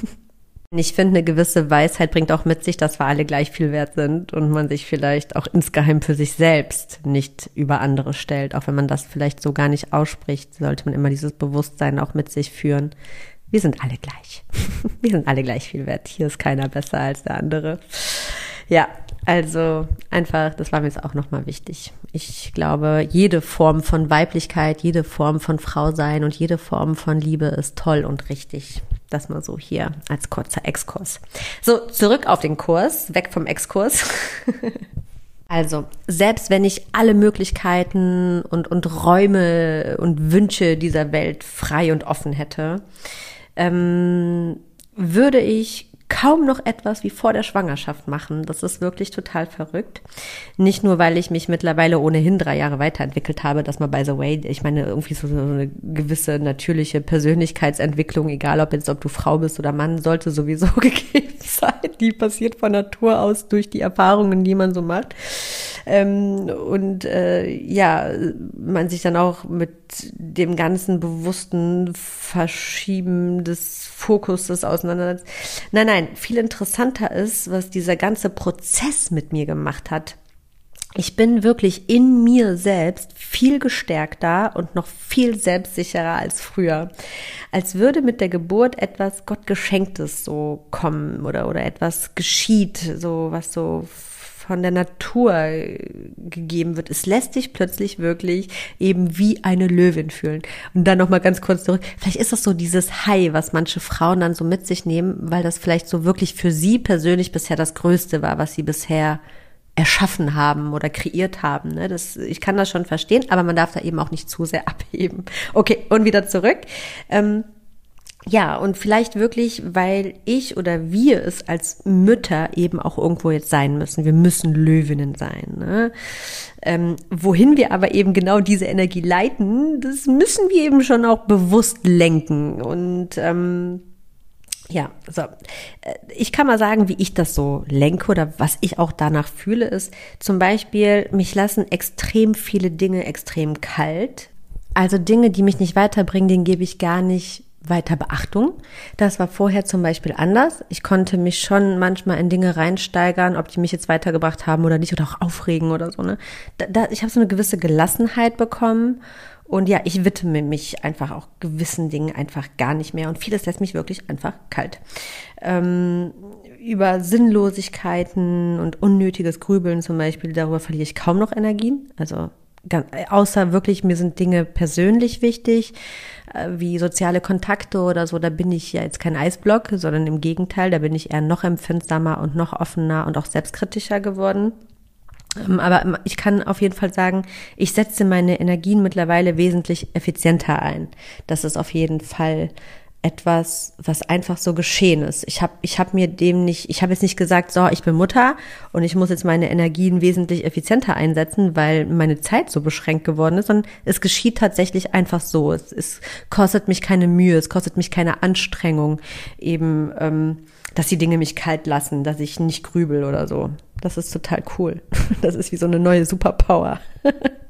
Ich finde, eine gewisse Weisheit bringt auch mit sich, dass wir alle gleich viel wert sind und man sich vielleicht auch insgeheim für sich selbst nicht über andere stellt. Auch wenn man das vielleicht so gar nicht ausspricht, sollte man immer dieses Bewusstsein auch mit sich führen. Wir sind alle gleich. Wir sind alle gleich viel wert. Hier ist keiner besser als der andere. Ja, also einfach, das war mir jetzt auch nochmal wichtig. Ich glaube, jede Form von Weiblichkeit, jede Form von Frausein und jede Form von Liebe ist toll und richtig. Das mal so hier als kurzer Exkurs. So, zurück auf den Kurs, weg vom Exkurs. Also, selbst wenn ich alle Möglichkeiten und, und Räume und Wünsche dieser Welt frei und offen hätte, ähm, würde ich kaum noch etwas wie vor der Schwangerschaft machen. Das ist wirklich total verrückt. Nicht nur, weil ich mich mittlerweile ohnehin drei Jahre weiterentwickelt habe, dass man by the way, ich meine, irgendwie so eine gewisse natürliche Persönlichkeitsentwicklung, egal ob jetzt, ob du Frau bist oder Mann, sollte sowieso gegeben sein. Die passiert von Natur aus durch die Erfahrungen, die man so macht. Ähm, und äh, ja, man sich dann auch mit dem ganzen bewussten Verschieben des Fokuses auseinandersetzt. Nein, nein, viel interessanter ist, was dieser ganze Prozess mit mir gemacht hat. Ich bin wirklich in mir selbst viel gestärkter und noch viel selbstsicherer als früher. Als würde mit der Geburt etwas Gottgeschenktes so kommen oder, oder etwas geschieht, so was so von der Natur gegeben wird. Es lässt dich plötzlich wirklich eben wie eine Löwin fühlen. Und dann nochmal ganz kurz zurück. Vielleicht ist das so dieses High, was manche Frauen dann so mit sich nehmen, weil das vielleicht so wirklich für sie persönlich bisher das Größte war, was sie bisher erschaffen haben oder kreiert haben. Ne? Das, ich kann das schon verstehen, aber man darf da eben auch nicht zu sehr abheben. Okay, und wieder zurück. Ähm, ja, und vielleicht wirklich, weil ich oder wir es als Mütter eben auch irgendwo jetzt sein müssen. Wir müssen Löwinnen sein. Ne? Ähm, wohin wir aber eben genau diese Energie leiten, das müssen wir eben schon auch bewusst lenken. Und ähm, ja, so. Äh, ich kann mal sagen, wie ich das so lenke oder was ich auch danach fühle, ist zum Beispiel, mich lassen extrem viele Dinge extrem kalt. Also Dinge, die mich nicht weiterbringen, denen gebe ich gar nicht weiter Beachtung. Das war vorher zum Beispiel anders. Ich konnte mich schon manchmal in Dinge reinsteigern, ob die mich jetzt weitergebracht haben oder nicht oder auch aufregen oder so. Ne? Da, da, ich habe so eine gewisse Gelassenheit bekommen und ja, ich widme mich einfach auch gewissen Dingen einfach gar nicht mehr und vieles lässt mich wirklich einfach kalt. Ähm, über Sinnlosigkeiten und unnötiges Grübeln zum Beispiel, darüber verliere ich kaum noch Energien. Also außer wirklich, mir sind Dinge persönlich wichtig, äh, wie soziale Kontakte oder so, da bin ich ja jetzt kein Eisblock, sondern im Gegenteil, da bin ich eher noch empfindsamer und noch offener und auch selbstkritischer geworden. Ähm, aber ich kann auf jeden Fall sagen, ich setze meine Energien mittlerweile wesentlich effizienter ein. Das ist auf jeden Fall etwas, was einfach so geschehen ist. Ich habe ich hab mir dem nicht, ich habe jetzt nicht gesagt, so, ich bin Mutter und ich muss jetzt meine Energien wesentlich effizienter einsetzen, weil meine Zeit so beschränkt geworden ist, sondern es geschieht tatsächlich einfach so. Es, es kostet mich keine Mühe, es kostet mich keine Anstrengung, eben, ähm, dass die Dinge mich kalt lassen, dass ich nicht grübel oder so. Das ist total cool. Das ist wie so eine neue Superpower.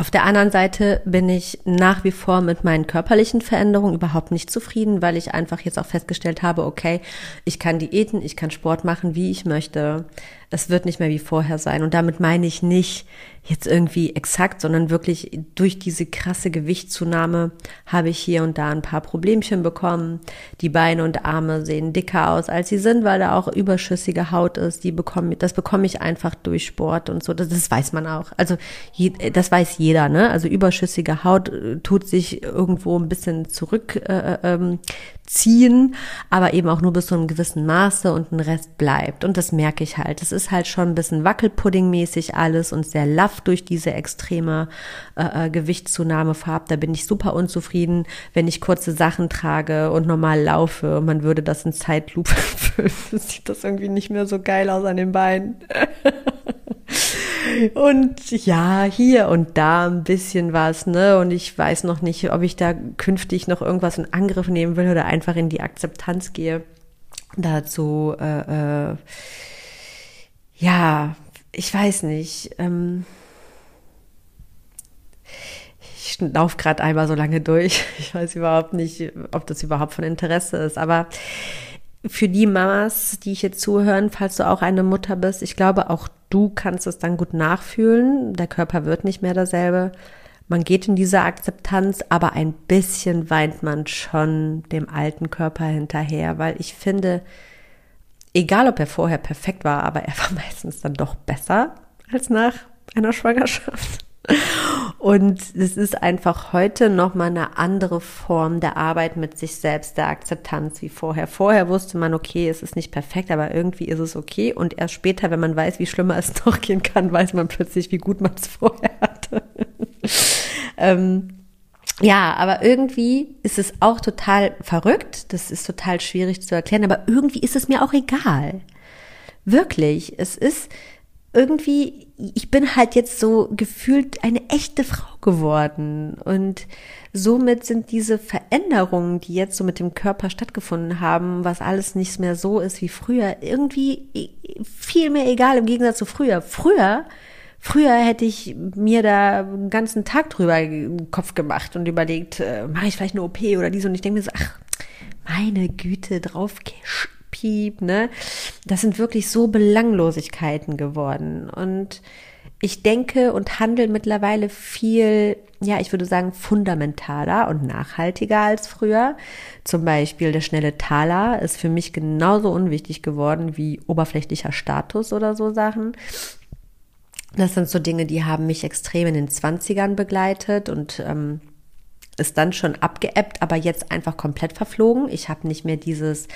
Auf der anderen Seite bin ich nach wie vor mit meinen körperlichen Veränderungen überhaupt nicht zufrieden, weil ich einfach jetzt auch festgestellt habe, okay, ich kann Diäten, ich kann Sport machen, wie ich möchte es wird nicht mehr wie vorher sein. Und damit meine ich nicht jetzt irgendwie exakt, sondern wirklich durch diese krasse Gewichtszunahme habe ich hier und da ein paar Problemchen bekommen. Die Beine und Arme sehen dicker aus, als sie sind, weil da auch überschüssige Haut ist. Die bekomme, das bekomme ich einfach durch Sport und so. Das, das weiß man auch. Also das weiß jeder, ne? Also überschüssige Haut äh, tut sich irgendwo ein bisschen zurück äh, äh ähm, ziehen, aber eben auch nur bis zu einem gewissen Maße und ein Rest bleibt. Und das merke ich halt. Es ist halt schon ein bisschen Wackelpudding-mäßig alles und sehr laff durch diese extreme äh, äh Gewichtszunahme verhabt. Da bin ich super unzufrieden, wenn ich kurze Sachen trage und normal laufe man würde das in Zeitlupe füllen. Sieht das irgendwie nicht mehr so geil aus an den Beinen. Und ja, hier und da ein bisschen was, ne? Und ich weiß noch nicht, ob ich da künftig noch irgendwas in Angriff nehmen will oder einfach in die Akzeptanz gehe. Dazu, äh, äh, ja, ich weiß nicht. Ähm, ich laufe gerade einmal so lange durch. Ich weiß überhaupt nicht, ob das überhaupt von Interesse ist. Aber für die Mamas, die jetzt zuhören, falls du auch eine Mutter bist, ich glaube, auch du kannst es dann gut nachfühlen. Der Körper wird nicht mehr dasselbe. Man geht in diese Akzeptanz, aber ein bisschen weint man schon dem alten Körper hinterher, weil ich finde, egal ob er vorher perfekt war, aber er war meistens dann doch besser als nach einer Schwangerschaft. Und es ist einfach heute nochmal eine andere Form der Arbeit mit sich selbst, der Akzeptanz wie vorher. Vorher wusste man, okay, es ist nicht perfekt, aber irgendwie ist es okay. Und erst später, wenn man weiß, wie schlimmer es noch gehen kann, weiß man plötzlich, wie gut man es vorher hatte. ähm, ja, aber irgendwie ist es auch total verrückt. Das ist total schwierig zu erklären, aber irgendwie ist es mir auch egal. Wirklich. Es ist, irgendwie, ich bin halt jetzt so gefühlt eine echte Frau geworden. Und somit sind diese Veränderungen, die jetzt so mit dem Körper stattgefunden haben, was alles nicht mehr so ist wie früher, irgendwie viel mehr egal im Gegensatz zu früher. Früher, früher hätte ich mir da einen ganzen Tag drüber den Kopf gemacht und überlegt, äh, mache ich vielleicht eine OP oder dies und ich denke mir so, ach, meine Güte, drauf Piep, ne? Das sind wirklich so Belanglosigkeiten geworden. Und ich denke und handle mittlerweile viel, ja, ich würde sagen, fundamentaler und nachhaltiger als früher. Zum Beispiel der schnelle Taler ist für mich genauso unwichtig geworden wie oberflächlicher Status oder so Sachen. Das sind so Dinge, die haben mich extrem in den Zwanzigern begleitet und ähm, ist dann schon abgeebbt, aber jetzt einfach komplett verflogen. Ich habe nicht mehr dieses,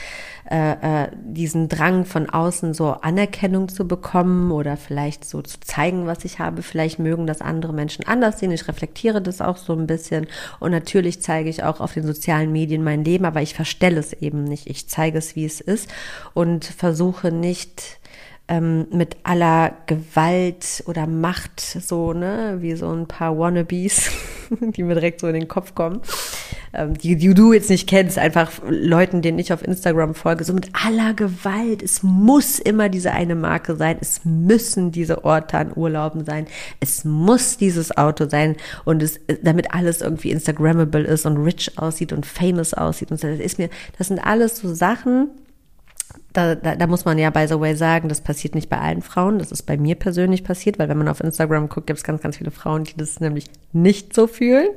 äh, äh, diesen Drang von außen so Anerkennung zu bekommen oder vielleicht so zu zeigen, was ich habe. Vielleicht mögen das andere Menschen anders sehen. Ich reflektiere das auch so ein bisschen und natürlich zeige ich auch auf den sozialen Medien mein Leben, aber ich verstelle es eben nicht. Ich zeige es, wie es ist und versuche nicht ähm, mit aller Gewalt oder Macht, so, ne, wie so ein paar Wannabes, die mir direkt so in den Kopf kommen, ähm, die, die du jetzt nicht kennst, einfach Leuten, denen ich auf Instagram folge, so mit aller Gewalt. Es muss immer diese eine Marke sein, es müssen diese Orte an Urlauben sein, es muss dieses Auto sein und es, damit alles irgendwie Instagrammable ist und rich aussieht und famous aussieht und so. Das ist mir, das sind alles so Sachen, da, da, da muss man ja by the way sagen, das passiert nicht bei allen Frauen, das ist bei mir persönlich passiert, weil wenn man auf Instagram guckt, gibt es ganz, ganz viele Frauen, die das nämlich nicht so fühlen,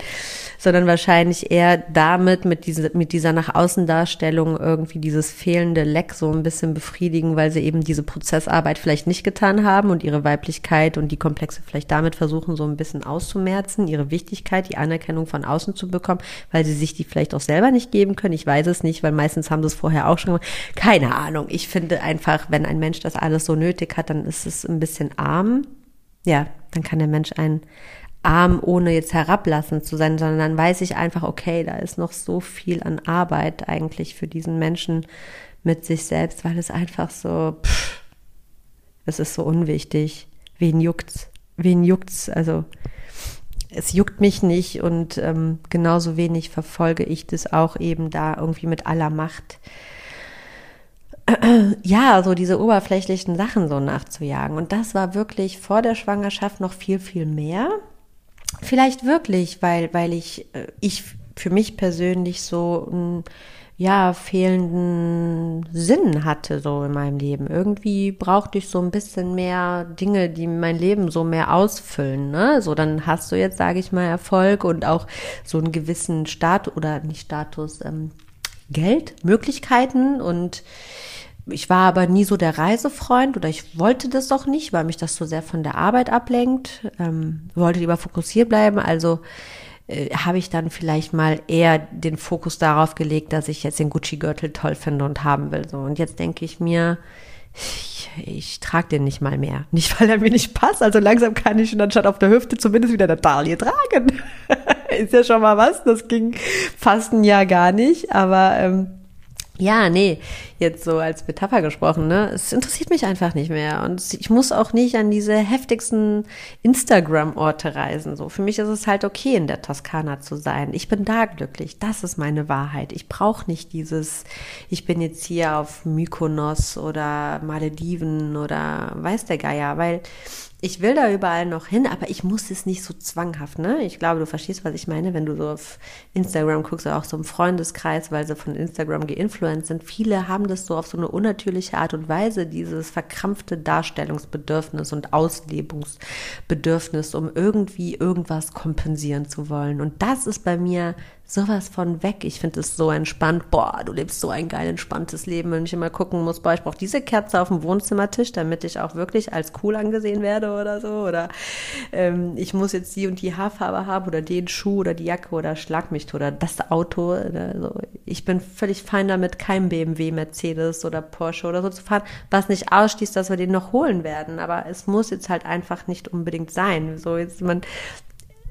sondern wahrscheinlich eher damit, mit, diese, mit dieser nach außen Darstellung irgendwie dieses fehlende Leck so ein bisschen befriedigen, weil sie eben diese Prozessarbeit vielleicht nicht getan haben und ihre Weiblichkeit und die Komplexe vielleicht damit versuchen, so ein bisschen auszumerzen, ihre Wichtigkeit, die Anerkennung von außen zu bekommen, weil sie sich die vielleicht auch selber nicht geben können. Ich weiß es nicht, weil meistens haben sie es vorher auch schon gemacht. Keine Ahnung. Ahnung, ich finde einfach, wenn ein Mensch das alles so nötig hat, dann ist es ein bisschen arm. Ja, dann kann der Mensch ein arm, ohne jetzt herablassend zu sein, sondern dann weiß ich einfach, okay, da ist noch so viel an Arbeit eigentlich für diesen Menschen mit sich selbst, weil es einfach so, pff, es ist so unwichtig. Wen juckt's? Wen juckt's? Also, es juckt mich nicht und ähm, genauso wenig verfolge ich das auch eben da irgendwie mit aller Macht. Ja, so diese oberflächlichen Sachen so nachzujagen. Und das war wirklich vor der Schwangerschaft noch viel, viel mehr. Vielleicht wirklich, weil, weil ich, äh, ich für mich persönlich so ein ja, fehlenden Sinn hatte so in meinem Leben. Irgendwie brauchte ich so ein bisschen mehr Dinge, die mein Leben so mehr ausfüllen, ne? So, dann hast du jetzt, sage ich mal, Erfolg und auch so einen gewissen Status oder nicht Status, ähm, Geld, Möglichkeiten und ich war aber nie so der Reisefreund oder ich wollte das doch nicht, weil mich das so sehr von der Arbeit ablenkt. Ähm, wollte lieber fokussiert bleiben. Also äh, habe ich dann vielleicht mal eher den Fokus darauf gelegt, dass ich jetzt den Gucci-Gürtel toll finde und haben will. So. Und jetzt denke ich mir, ich, ich trage den nicht mal mehr. Nicht, weil er mir nicht passt. Also langsam kann ich ihn anstatt auf der Hüfte zumindest wieder eine Taille tragen. Ist ja schon mal was. Das ging fast ein Jahr gar nicht. Aber ähm, ja, nee, jetzt so als Metapher gesprochen, ne? Es interessiert mich einfach nicht mehr. Und ich muss auch nicht an diese heftigsten Instagram-Orte reisen. So, für mich ist es halt okay, in der Toskana zu sein. Ich bin da glücklich. Das ist meine Wahrheit. Ich brauche nicht dieses, ich bin jetzt hier auf Mykonos oder Malediven oder weiß der Geier, weil ich will da überall noch hin, aber ich muss es nicht so zwanghaft, ne? Ich glaube, du verstehst, was ich meine, wenn du so auf Instagram guckst oder auch so im Freundeskreis, weil sie von Instagram geinfluenced sind. Viele haben das so auf so eine unnatürliche Art und Weise, dieses verkrampfte Darstellungsbedürfnis und Auslebungsbedürfnis, um irgendwie irgendwas kompensieren zu wollen. Und das ist bei mir sowas von weg. Ich finde es so entspannt. Boah, du lebst so ein geil entspanntes Leben, wenn ich immer gucken muss, boah, ich brauche diese Kerze auf dem Wohnzimmertisch, damit ich auch wirklich als cool angesehen werde oder so. Oder ähm, ich muss jetzt die und die Haarfarbe haben oder den Schuh oder die Jacke oder schlag mich oder das Auto. Oder so. Ich bin völlig fein damit, kein BMW, Mercedes oder Porsche oder so zu fahren, was nicht ausschließt, dass wir den noch holen werden. Aber es muss jetzt halt einfach nicht unbedingt sein. So jetzt man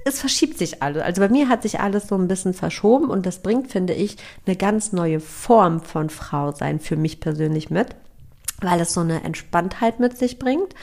es verschiebt sich alles. Also bei mir hat sich alles so ein bisschen verschoben und das bringt, finde ich, eine ganz neue Form von Frau sein für mich persönlich mit weil es so eine Entspanntheit mit sich bringt.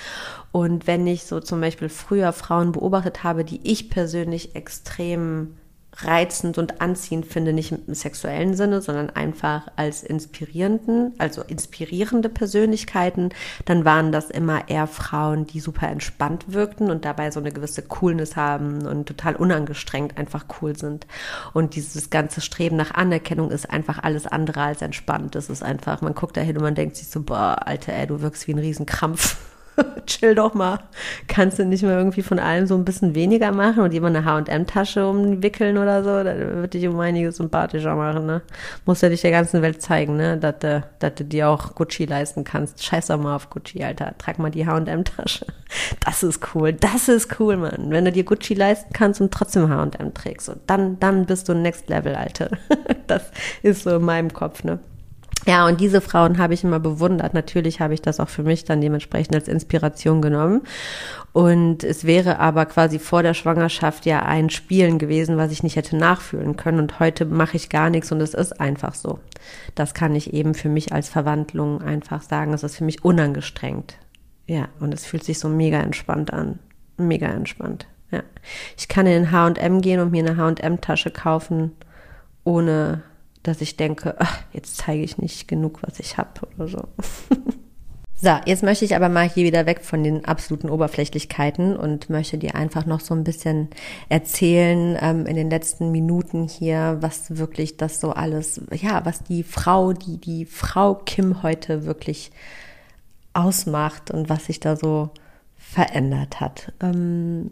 Und wenn ich so zum Beispiel früher Frauen beobachtet habe, die ich persönlich extrem reizend und anziehend finde, nicht im sexuellen Sinne, sondern einfach als inspirierenden, also inspirierende Persönlichkeiten, dann waren das immer eher Frauen, die super entspannt wirkten und dabei so eine gewisse Coolness haben und total unangestrengt einfach cool sind. Und dieses ganze Streben nach Anerkennung ist einfach alles andere als entspannt. Das ist einfach, man guckt da hin und man denkt sich so, boah, Alter, ey, du wirkst wie ein Riesenkrampf. chill doch mal. Kannst du nicht mal irgendwie von allem so ein bisschen weniger machen und jemand eine H&M-Tasche umwickeln oder so? Das wird dich um einiges sympathischer machen, ne? Muss ja dich der ganzen Welt zeigen, ne? Dass du, dass du dir auch Gucci leisten kannst. Scheiß doch mal auf Gucci, Alter. Trag mal die H&M-Tasche. Das ist cool. Das ist cool, Mann. Wenn du dir Gucci leisten kannst und trotzdem H&M trägst, so, dann, dann bist du Next Level, Alter. Das ist so in meinem Kopf, ne? Ja, und diese Frauen habe ich immer bewundert. Natürlich habe ich das auch für mich dann dementsprechend als Inspiration genommen. Und es wäre aber quasi vor der Schwangerschaft ja ein Spielen gewesen, was ich nicht hätte nachfühlen können. Und heute mache ich gar nichts und es ist einfach so. Das kann ich eben für mich als Verwandlung einfach sagen. Es ist für mich unangestrengt. Ja, und es fühlt sich so mega entspannt an. Mega entspannt. Ja. Ich kann in H&M gehen und mir eine H&M-Tasche kaufen, ohne dass ich denke, ach, jetzt zeige ich nicht genug, was ich habe oder so. So, jetzt möchte ich aber mal hier wieder weg von den absoluten Oberflächlichkeiten und möchte dir einfach noch so ein bisschen erzählen ähm, in den letzten Minuten hier, was wirklich das so alles, ja, was die Frau, die die Frau Kim heute wirklich ausmacht und was sich da so verändert hat. Ähm,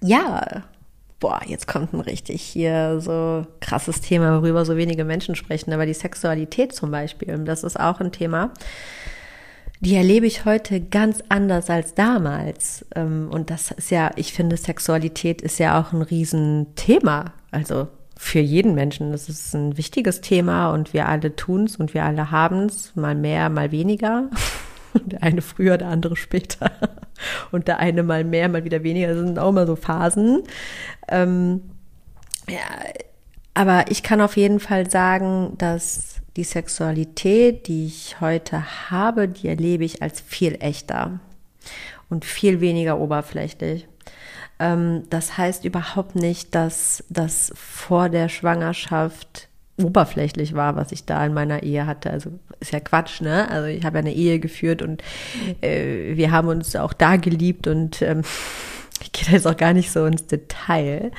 ja, boah, jetzt kommt ein richtig hier so krasses Thema, worüber so wenige Menschen sprechen, aber die Sexualität zum Beispiel, das ist auch ein Thema. Die erlebe ich heute ganz anders als damals. Ähm, und das ist ja, ich finde, Sexualität ist ja auch ein Riesenthema. Also für jeden Menschen. Das ist ein wichtiges Thema und wir alle tun es und wir alle haben es, mal mehr, mal weniger. Der eine früher, der andere später. Und der eine mal mehr, mal wieder weniger. Das sind auch mal so Phasen. Ähm, ja, aber ich kann auf jeden Fall sagen, dass die Sexualität, die ich heute habe, die erlebe ich als viel echter und viel weniger oberflächlich. Ähm, das heißt überhaupt nicht, dass das vor der Schwangerschaft oberflächlich war, was ich da in meiner Ehe hatte. Also ist ja Quatsch, ne? Also ich habe ja eine Ehe geführt und äh, wir haben uns auch da geliebt und ähm, ich gehe da jetzt auch gar nicht so ins Detail.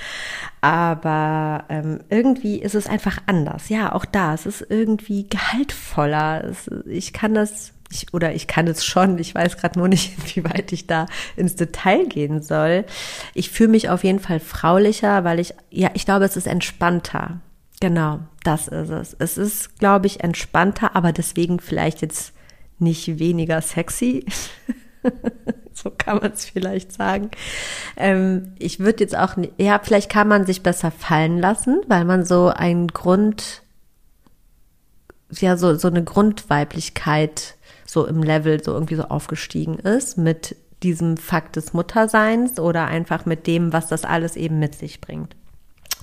Aber ähm, irgendwie ist es einfach anders. Ja, auch da. Es ist irgendwie gehaltvoller. Es, ich kann das, ich, oder ich kann es schon. Ich weiß gerade nur nicht, inwieweit ich da ins Detail gehen soll. Ich fühle mich auf jeden Fall fraulicher, weil ich, ja, ich glaube, es ist entspannter. Genau, das ist es. Es ist, glaube ich, entspannter, aber deswegen vielleicht jetzt nicht weniger sexy. so kann man es vielleicht sagen. Ähm, ich würde jetzt auch, ja, vielleicht kann man sich besser fallen lassen, weil man so ein Grund, ja, so, so eine Grundweiblichkeit so im Level so irgendwie so aufgestiegen ist mit diesem Fakt des Mutterseins oder einfach mit dem, was das alles eben mit sich bringt.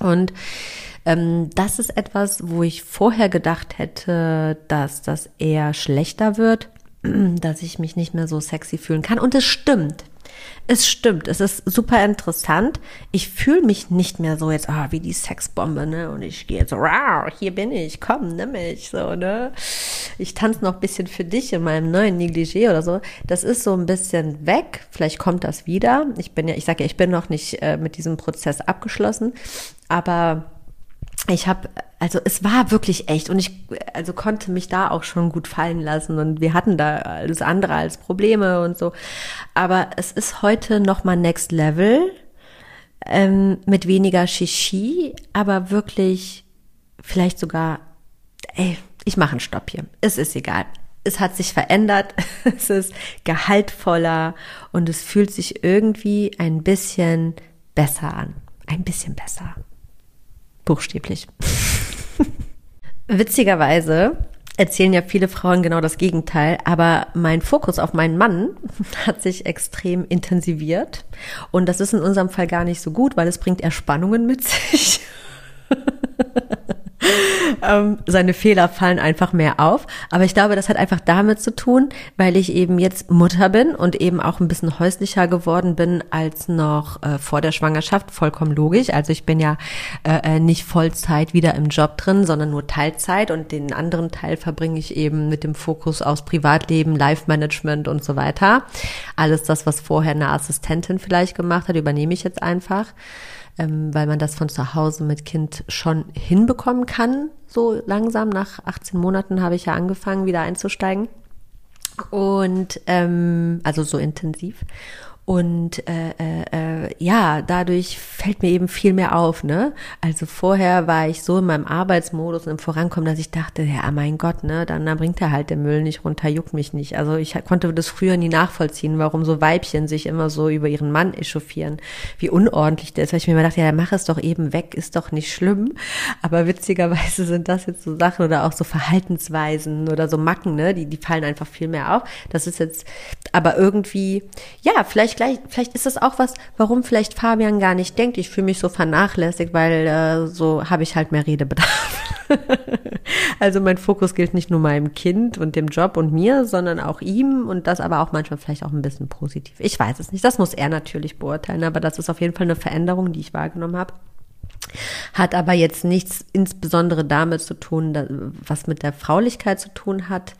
Und ähm, das ist etwas, wo ich vorher gedacht hätte, dass das eher schlechter wird dass ich mich nicht mehr so sexy fühlen kann. Und es stimmt. Es stimmt, es ist super interessant. Ich fühle mich nicht mehr so jetzt, ah, wie die Sexbombe, ne? Und ich gehe jetzt, wow, hier bin ich, komm, nimm mich, so, ne? Ich tanze noch ein bisschen für dich in meinem neuen Negligé oder so. Das ist so ein bisschen weg. Vielleicht kommt das wieder. Ich bin ja, ich sage ja, ich bin noch nicht äh, mit diesem Prozess abgeschlossen, aber ich habe, also es war wirklich echt und ich also konnte mich da auch schon gut fallen lassen und wir hatten da alles andere als Probleme und so. Aber es ist heute noch mal Next Level ähm, mit weniger Shishi, aber wirklich vielleicht sogar, ey, ich mache einen Stopp hier. Es ist egal. Es hat sich verändert, es ist gehaltvoller und es fühlt sich irgendwie ein bisschen besser an. Ein bisschen besser. Buchstäblich. Witzigerweise erzählen ja viele Frauen genau das Gegenteil, aber mein Fokus auf meinen Mann hat sich extrem intensiviert und das ist in unserem Fall gar nicht so gut, weil es bringt Erspannungen mit sich. ähm, seine Fehler fallen einfach mehr auf. Aber ich glaube, das hat einfach damit zu tun, weil ich eben jetzt Mutter bin und eben auch ein bisschen häuslicher geworden bin als noch äh, vor der Schwangerschaft. Vollkommen logisch. Also ich bin ja äh, äh nicht Vollzeit wieder im Job drin, sondern nur Teilzeit und den anderen Teil verbringe ich eben mit dem Fokus aus Privatleben, Life-Management und so weiter. Alles das, was vorher eine Assistentin vielleicht gemacht hat, übernehme ich jetzt einfach ähm, weil man das von zu Hause mit Kind schon hinbekommen kann. So langsam, nach 18 Monaten habe ich ja angefangen, wieder einzusteigen. Und ähm, also so intensiv. Und äh, äh, äh, ja, dadurch fällt mir eben viel mehr auf. Ne? Also vorher war ich so in meinem Arbeitsmodus und im Vorankommen, dass ich dachte, ja, mein Gott, ne, dann, dann bringt er halt den Müll nicht runter, juckt mich nicht. Also ich konnte das früher nie nachvollziehen, warum so Weibchen sich immer so über ihren Mann echauffieren, wie unordentlich der ist. Weil ich mir immer dachte, ja, mach es doch eben weg, ist doch nicht schlimm. Aber witzigerweise sind das jetzt so Sachen oder auch so Verhaltensweisen oder so Macken, ne, die, die fallen einfach viel mehr auf. Das ist jetzt aber irgendwie, ja, vielleicht gleich, vielleicht ist das auch was, warum vielleicht Fabian gar nicht denkt, ich fühle mich so vernachlässigt, weil äh, so habe ich halt mehr Redebedarf. also mein Fokus gilt nicht nur meinem Kind und dem Job und mir, sondern auch ihm und das aber auch manchmal vielleicht auch ein bisschen positiv. Ich weiß es nicht, das muss er natürlich beurteilen, aber das ist auf jeden Fall eine Veränderung, die ich wahrgenommen habe. Hat aber jetzt nichts insbesondere damit zu tun, was mit der Fraulichkeit zu tun hat.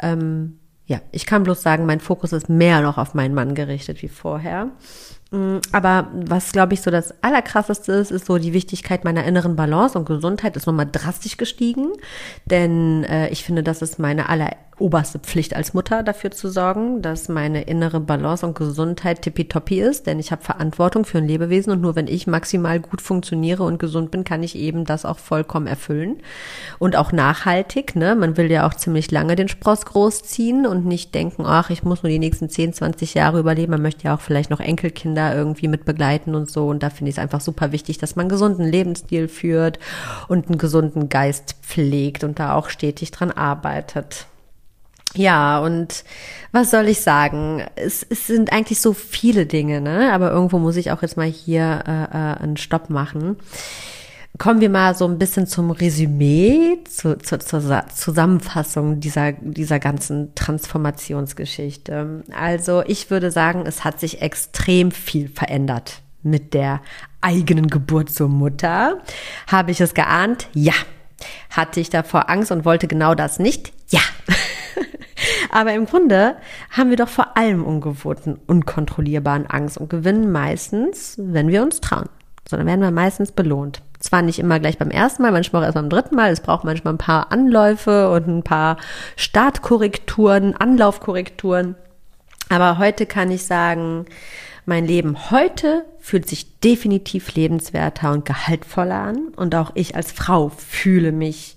Ähm, ja, ich kann bloß sagen, mein Fokus ist mehr noch auf meinen Mann gerichtet wie vorher. Mm, aber was, glaube ich, so das Allerkrasseste ist, ist so die Wichtigkeit meiner inneren Balance und Gesundheit ist nochmal drastisch gestiegen. Denn äh, ich finde, das ist meine aller oberste Pflicht als Mutter, dafür zu sorgen, dass meine innere Balance und Gesundheit tippitoppi ist, denn ich habe Verantwortung für ein Lebewesen und nur wenn ich maximal gut funktioniere und gesund bin, kann ich eben das auch vollkommen erfüllen und auch nachhaltig. Ne? Man will ja auch ziemlich lange den Spross großziehen und nicht denken, ach, ich muss nur die nächsten 10, 20 Jahre überleben. Man möchte ja auch vielleicht noch Enkelkinder irgendwie mit begleiten und so und da finde ich es einfach super wichtig, dass man einen gesunden Lebensstil führt und einen gesunden Geist pflegt und da auch stetig dran arbeitet. Ja, und was soll ich sagen? Es, es sind eigentlich so viele Dinge, ne? Aber irgendwo muss ich auch jetzt mal hier äh, äh, einen Stopp machen. Kommen wir mal so ein bisschen zum Resümee, zu, zu, zur Zusammenfassung dieser, dieser ganzen Transformationsgeschichte. Also ich würde sagen, es hat sich extrem viel verändert mit der eigenen Geburt zur Mutter. Habe ich es geahnt? Ja. Hatte ich davor Angst und wollte genau das nicht? Ja. Aber im Grunde haben wir doch vor allem ungewohnten, unkontrollierbaren Angst und gewinnen meistens, wenn wir uns trauen. Sondern werden wir meistens belohnt. Zwar nicht immer gleich beim ersten Mal, manchmal auch erst beim dritten Mal. Es braucht manchmal ein paar Anläufe und ein paar Startkorrekturen, Anlaufkorrekturen. Aber heute kann ich sagen, mein Leben heute fühlt sich definitiv lebenswerter und gehaltvoller an. Und auch ich als Frau fühle mich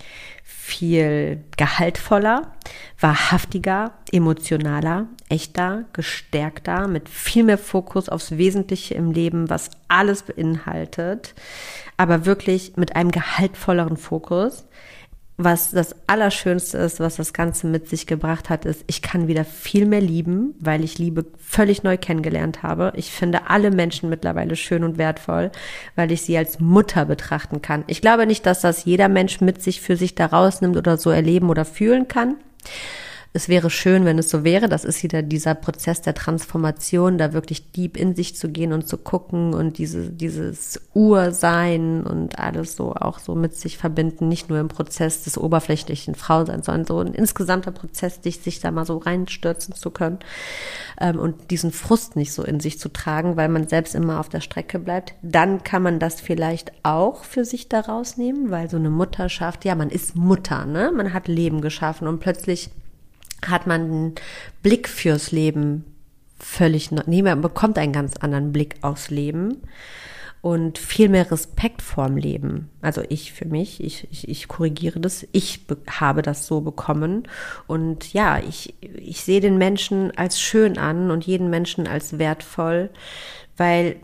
viel gehaltvoller, wahrhaftiger, emotionaler, echter, gestärkter, mit viel mehr Fokus aufs Wesentliche im Leben, was alles beinhaltet, aber wirklich mit einem gehaltvolleren Fokus was das Allerschönste ist, was das Ganze mit sich gebracht hat, ist, ich kann wieder viel mehr lieben, weil ich Liebe völlig neu kennengelernt habe. Ich finde alle Menschen mittlerweile schön und wertvoll, weil ich sie als Mutter betrachten kann. Ich glaube nicht, dass das jeder Mensch mit sich für sich da rausnimmt oder so erleben oder fühlen kann es wäre schön, wenn es so wäre. Das ist wieder dieser Prozess der Transformation, da wirklich deep in sich zu gehen und zu gucken und diese, dieses Ursein und alles so auch so mit sich verbinden. Nicht nur im Prozess des oberflächlichen Frauseins, sondern so ein insgesamter Prozess, sich da mal so reinstürzen zu können ähm, und diesen Frust nicht so in sich zu tragen, weil man selbst immer auf der Strecke bleibt. Dann kann man das vielleicht auch für sich da rausnehmen, weil so eine Mutterschaft, ja, man ist Mutter, ne? Man hat Leben geschaffen und plötzlich hat man einen Blick fürs Leben völlig, nee, man bekommt einen ganz anderen Blick aufs Leben und viel mehr Respekt vorm Leben. Also ich für mich, ich, ich, ich korrigiere das, ich habe das so bekommen. Und ja, ich, ich sehe den Menschen als schön an und jeden Menschen als wertvoll, weil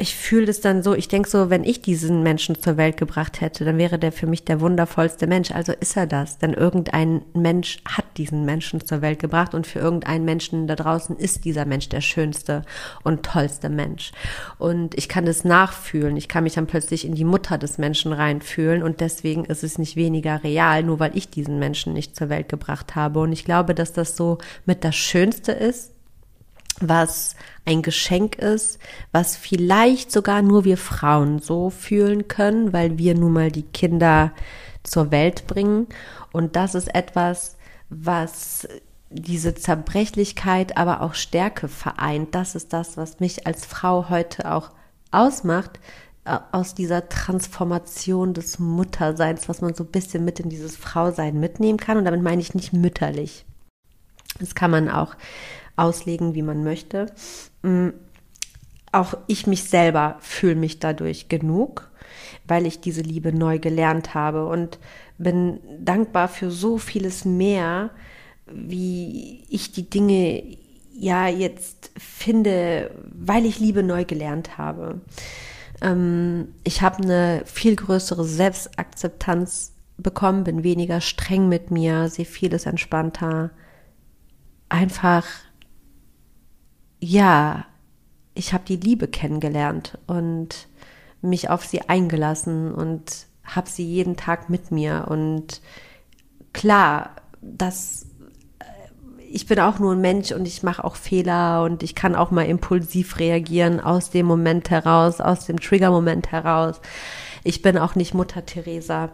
ich fühle das dann so, ich denke so, wenn ich diesen Menschen zur Welt gebracht hätte, dann wäre der für mich der wundervollste Mensch. Also ist er das, denn irgendein Mensch hat diesen Menschen zur Welt gebracht und für irgendeinen Menschen da draußen ist dieser Mensch der schönste und tollste Mensch. Und ich kann das nachfühlen, ich kann mich dann plötzlich in die Mutter des Menschen reinfühlen und deswegen ist es nicht weniger real, nur weil ich diesen Menschen nicht zur Welt gebracht habe. Und ich glaube, dass das so mit das Schönste ist, was ein Geschenk ist, was vielleicht sogar nur wir Frauen so fühlen können, weil wir nun mal die Kinder zur Welt bringen. Und das ist etwas, was diese Zerbrechlichkeit, aber auch Stärke vereint. Das ist das, was mich als Frau heute auch ausmacht, äh, aus dieser Transformation des Mutterseins, was man so ein bisschen mit in dieses Frausein mitnehmen kann. Und damit meine ich nicht mütterlich. Das kann man auch auslegen, wie man möchte. Mm, auch ich mich selber fühle mich dadurch genug, weil ich diese Liebe neu gelernt habe und bin dankbar für so vieles mehr, wie ich die Dinge ja jetzt finde, weil ich Liebe neu gelernt habe. Ähm, ich habe eine viel größere Selbstakzeptanz bekommen, bin weniger streng mit mir, sehe vieles entspannter. Einfach ja, ich habe die Liebe kennengelernt und mich auf sie eingelassen und habe sie jeden Tag mit mir. Und klar, das äh, ich bin auch nur ein Mensch und ich mache auch Fehler und ich kann auch mal impulsiv reagieren aus dem Moment heraus, aus dem Trigger-Moment heraus. Ich bin auch nicht Mutter Teresa,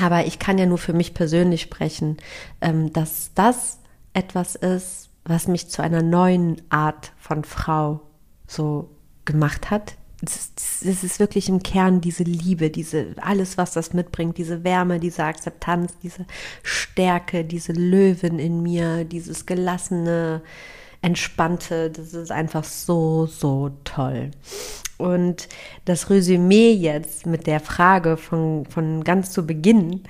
aber ich kann ja nur für mich persönlich sprechen, ähm, dass das etwas ist, was mich zu einer neuen Art von Frau so gemacht hat. Es ist, wirklich im Kern diese Liebe, diese alles, was das mitbringt, diese Wärme, diese Akzeptanz, diese Stärke, diese Löwen in mir, dieses gelassene, entspannte. Das ist einfach so, so toll. Und das Resümee jetzt mit der Frage von, von ganz zu Beginn,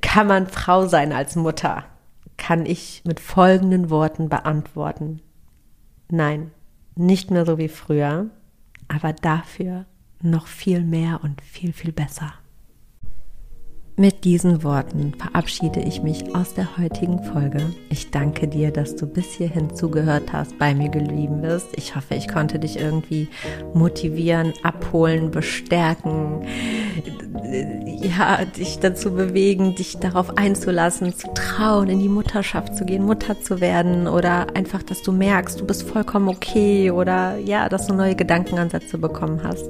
kann man Frau sein als Mutter? Kann ich mit folgenden Worten beantworten. Nein, nicht mehr so wie früher, aber dafür noch viel mehr und viel, viel besser. Mit diesen Worten verabschiede ich mich aus der heutigen Folge. Ich danke dir, dass du bis hierhin zugehört hast, bei mir geblieben bist. Ich hoffe, ich konnte dich irgendwie motivieren, abholen, bestärken, ja, dich dazu bewegen, dich darauf einzulassen, zu trauen, in die Mutterschaft zu gehen, Mutter zu werden oder einfach, dass du merkst, du bist vollkommen okay oder ja, dass du neue Gedankenansätze bekommen hast.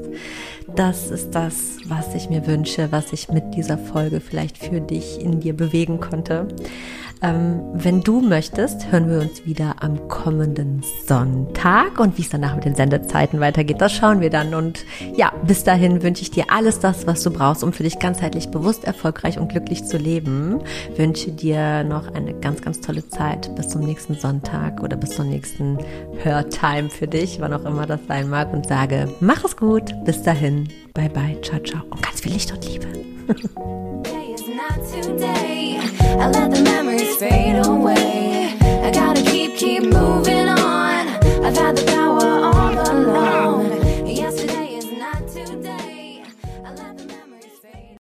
Das ist das, was ich mir wünsche, was ich mit dieser Folge vielleicht für dich in dir bewegen konnte. Ähm, wenn du möchtest, hören wir uns wieder am kommenden Sonntag und wie es danach mit den Sendezeiten weitergeht, das schauen wir dann. Und ja, bis dahin wünsche ich dir alles das, was du brauchst, um für dich ganzheitlich bewusst, erfolgreich und glücklich zu leben. Wünsche dir noch eine ganz, ganz tolle Zeit bis zum nächsten Sonntag oder bis zum nächsten Hörtime für dich, wann auch immer das sein mag und sage, mach es gut. Bis dahin. Bye bye. Ciao, ciao. Und ganz viel Licht und Liebe. today. I let the memories fade away. I gotta keep, keep moving on. I've had the power all along.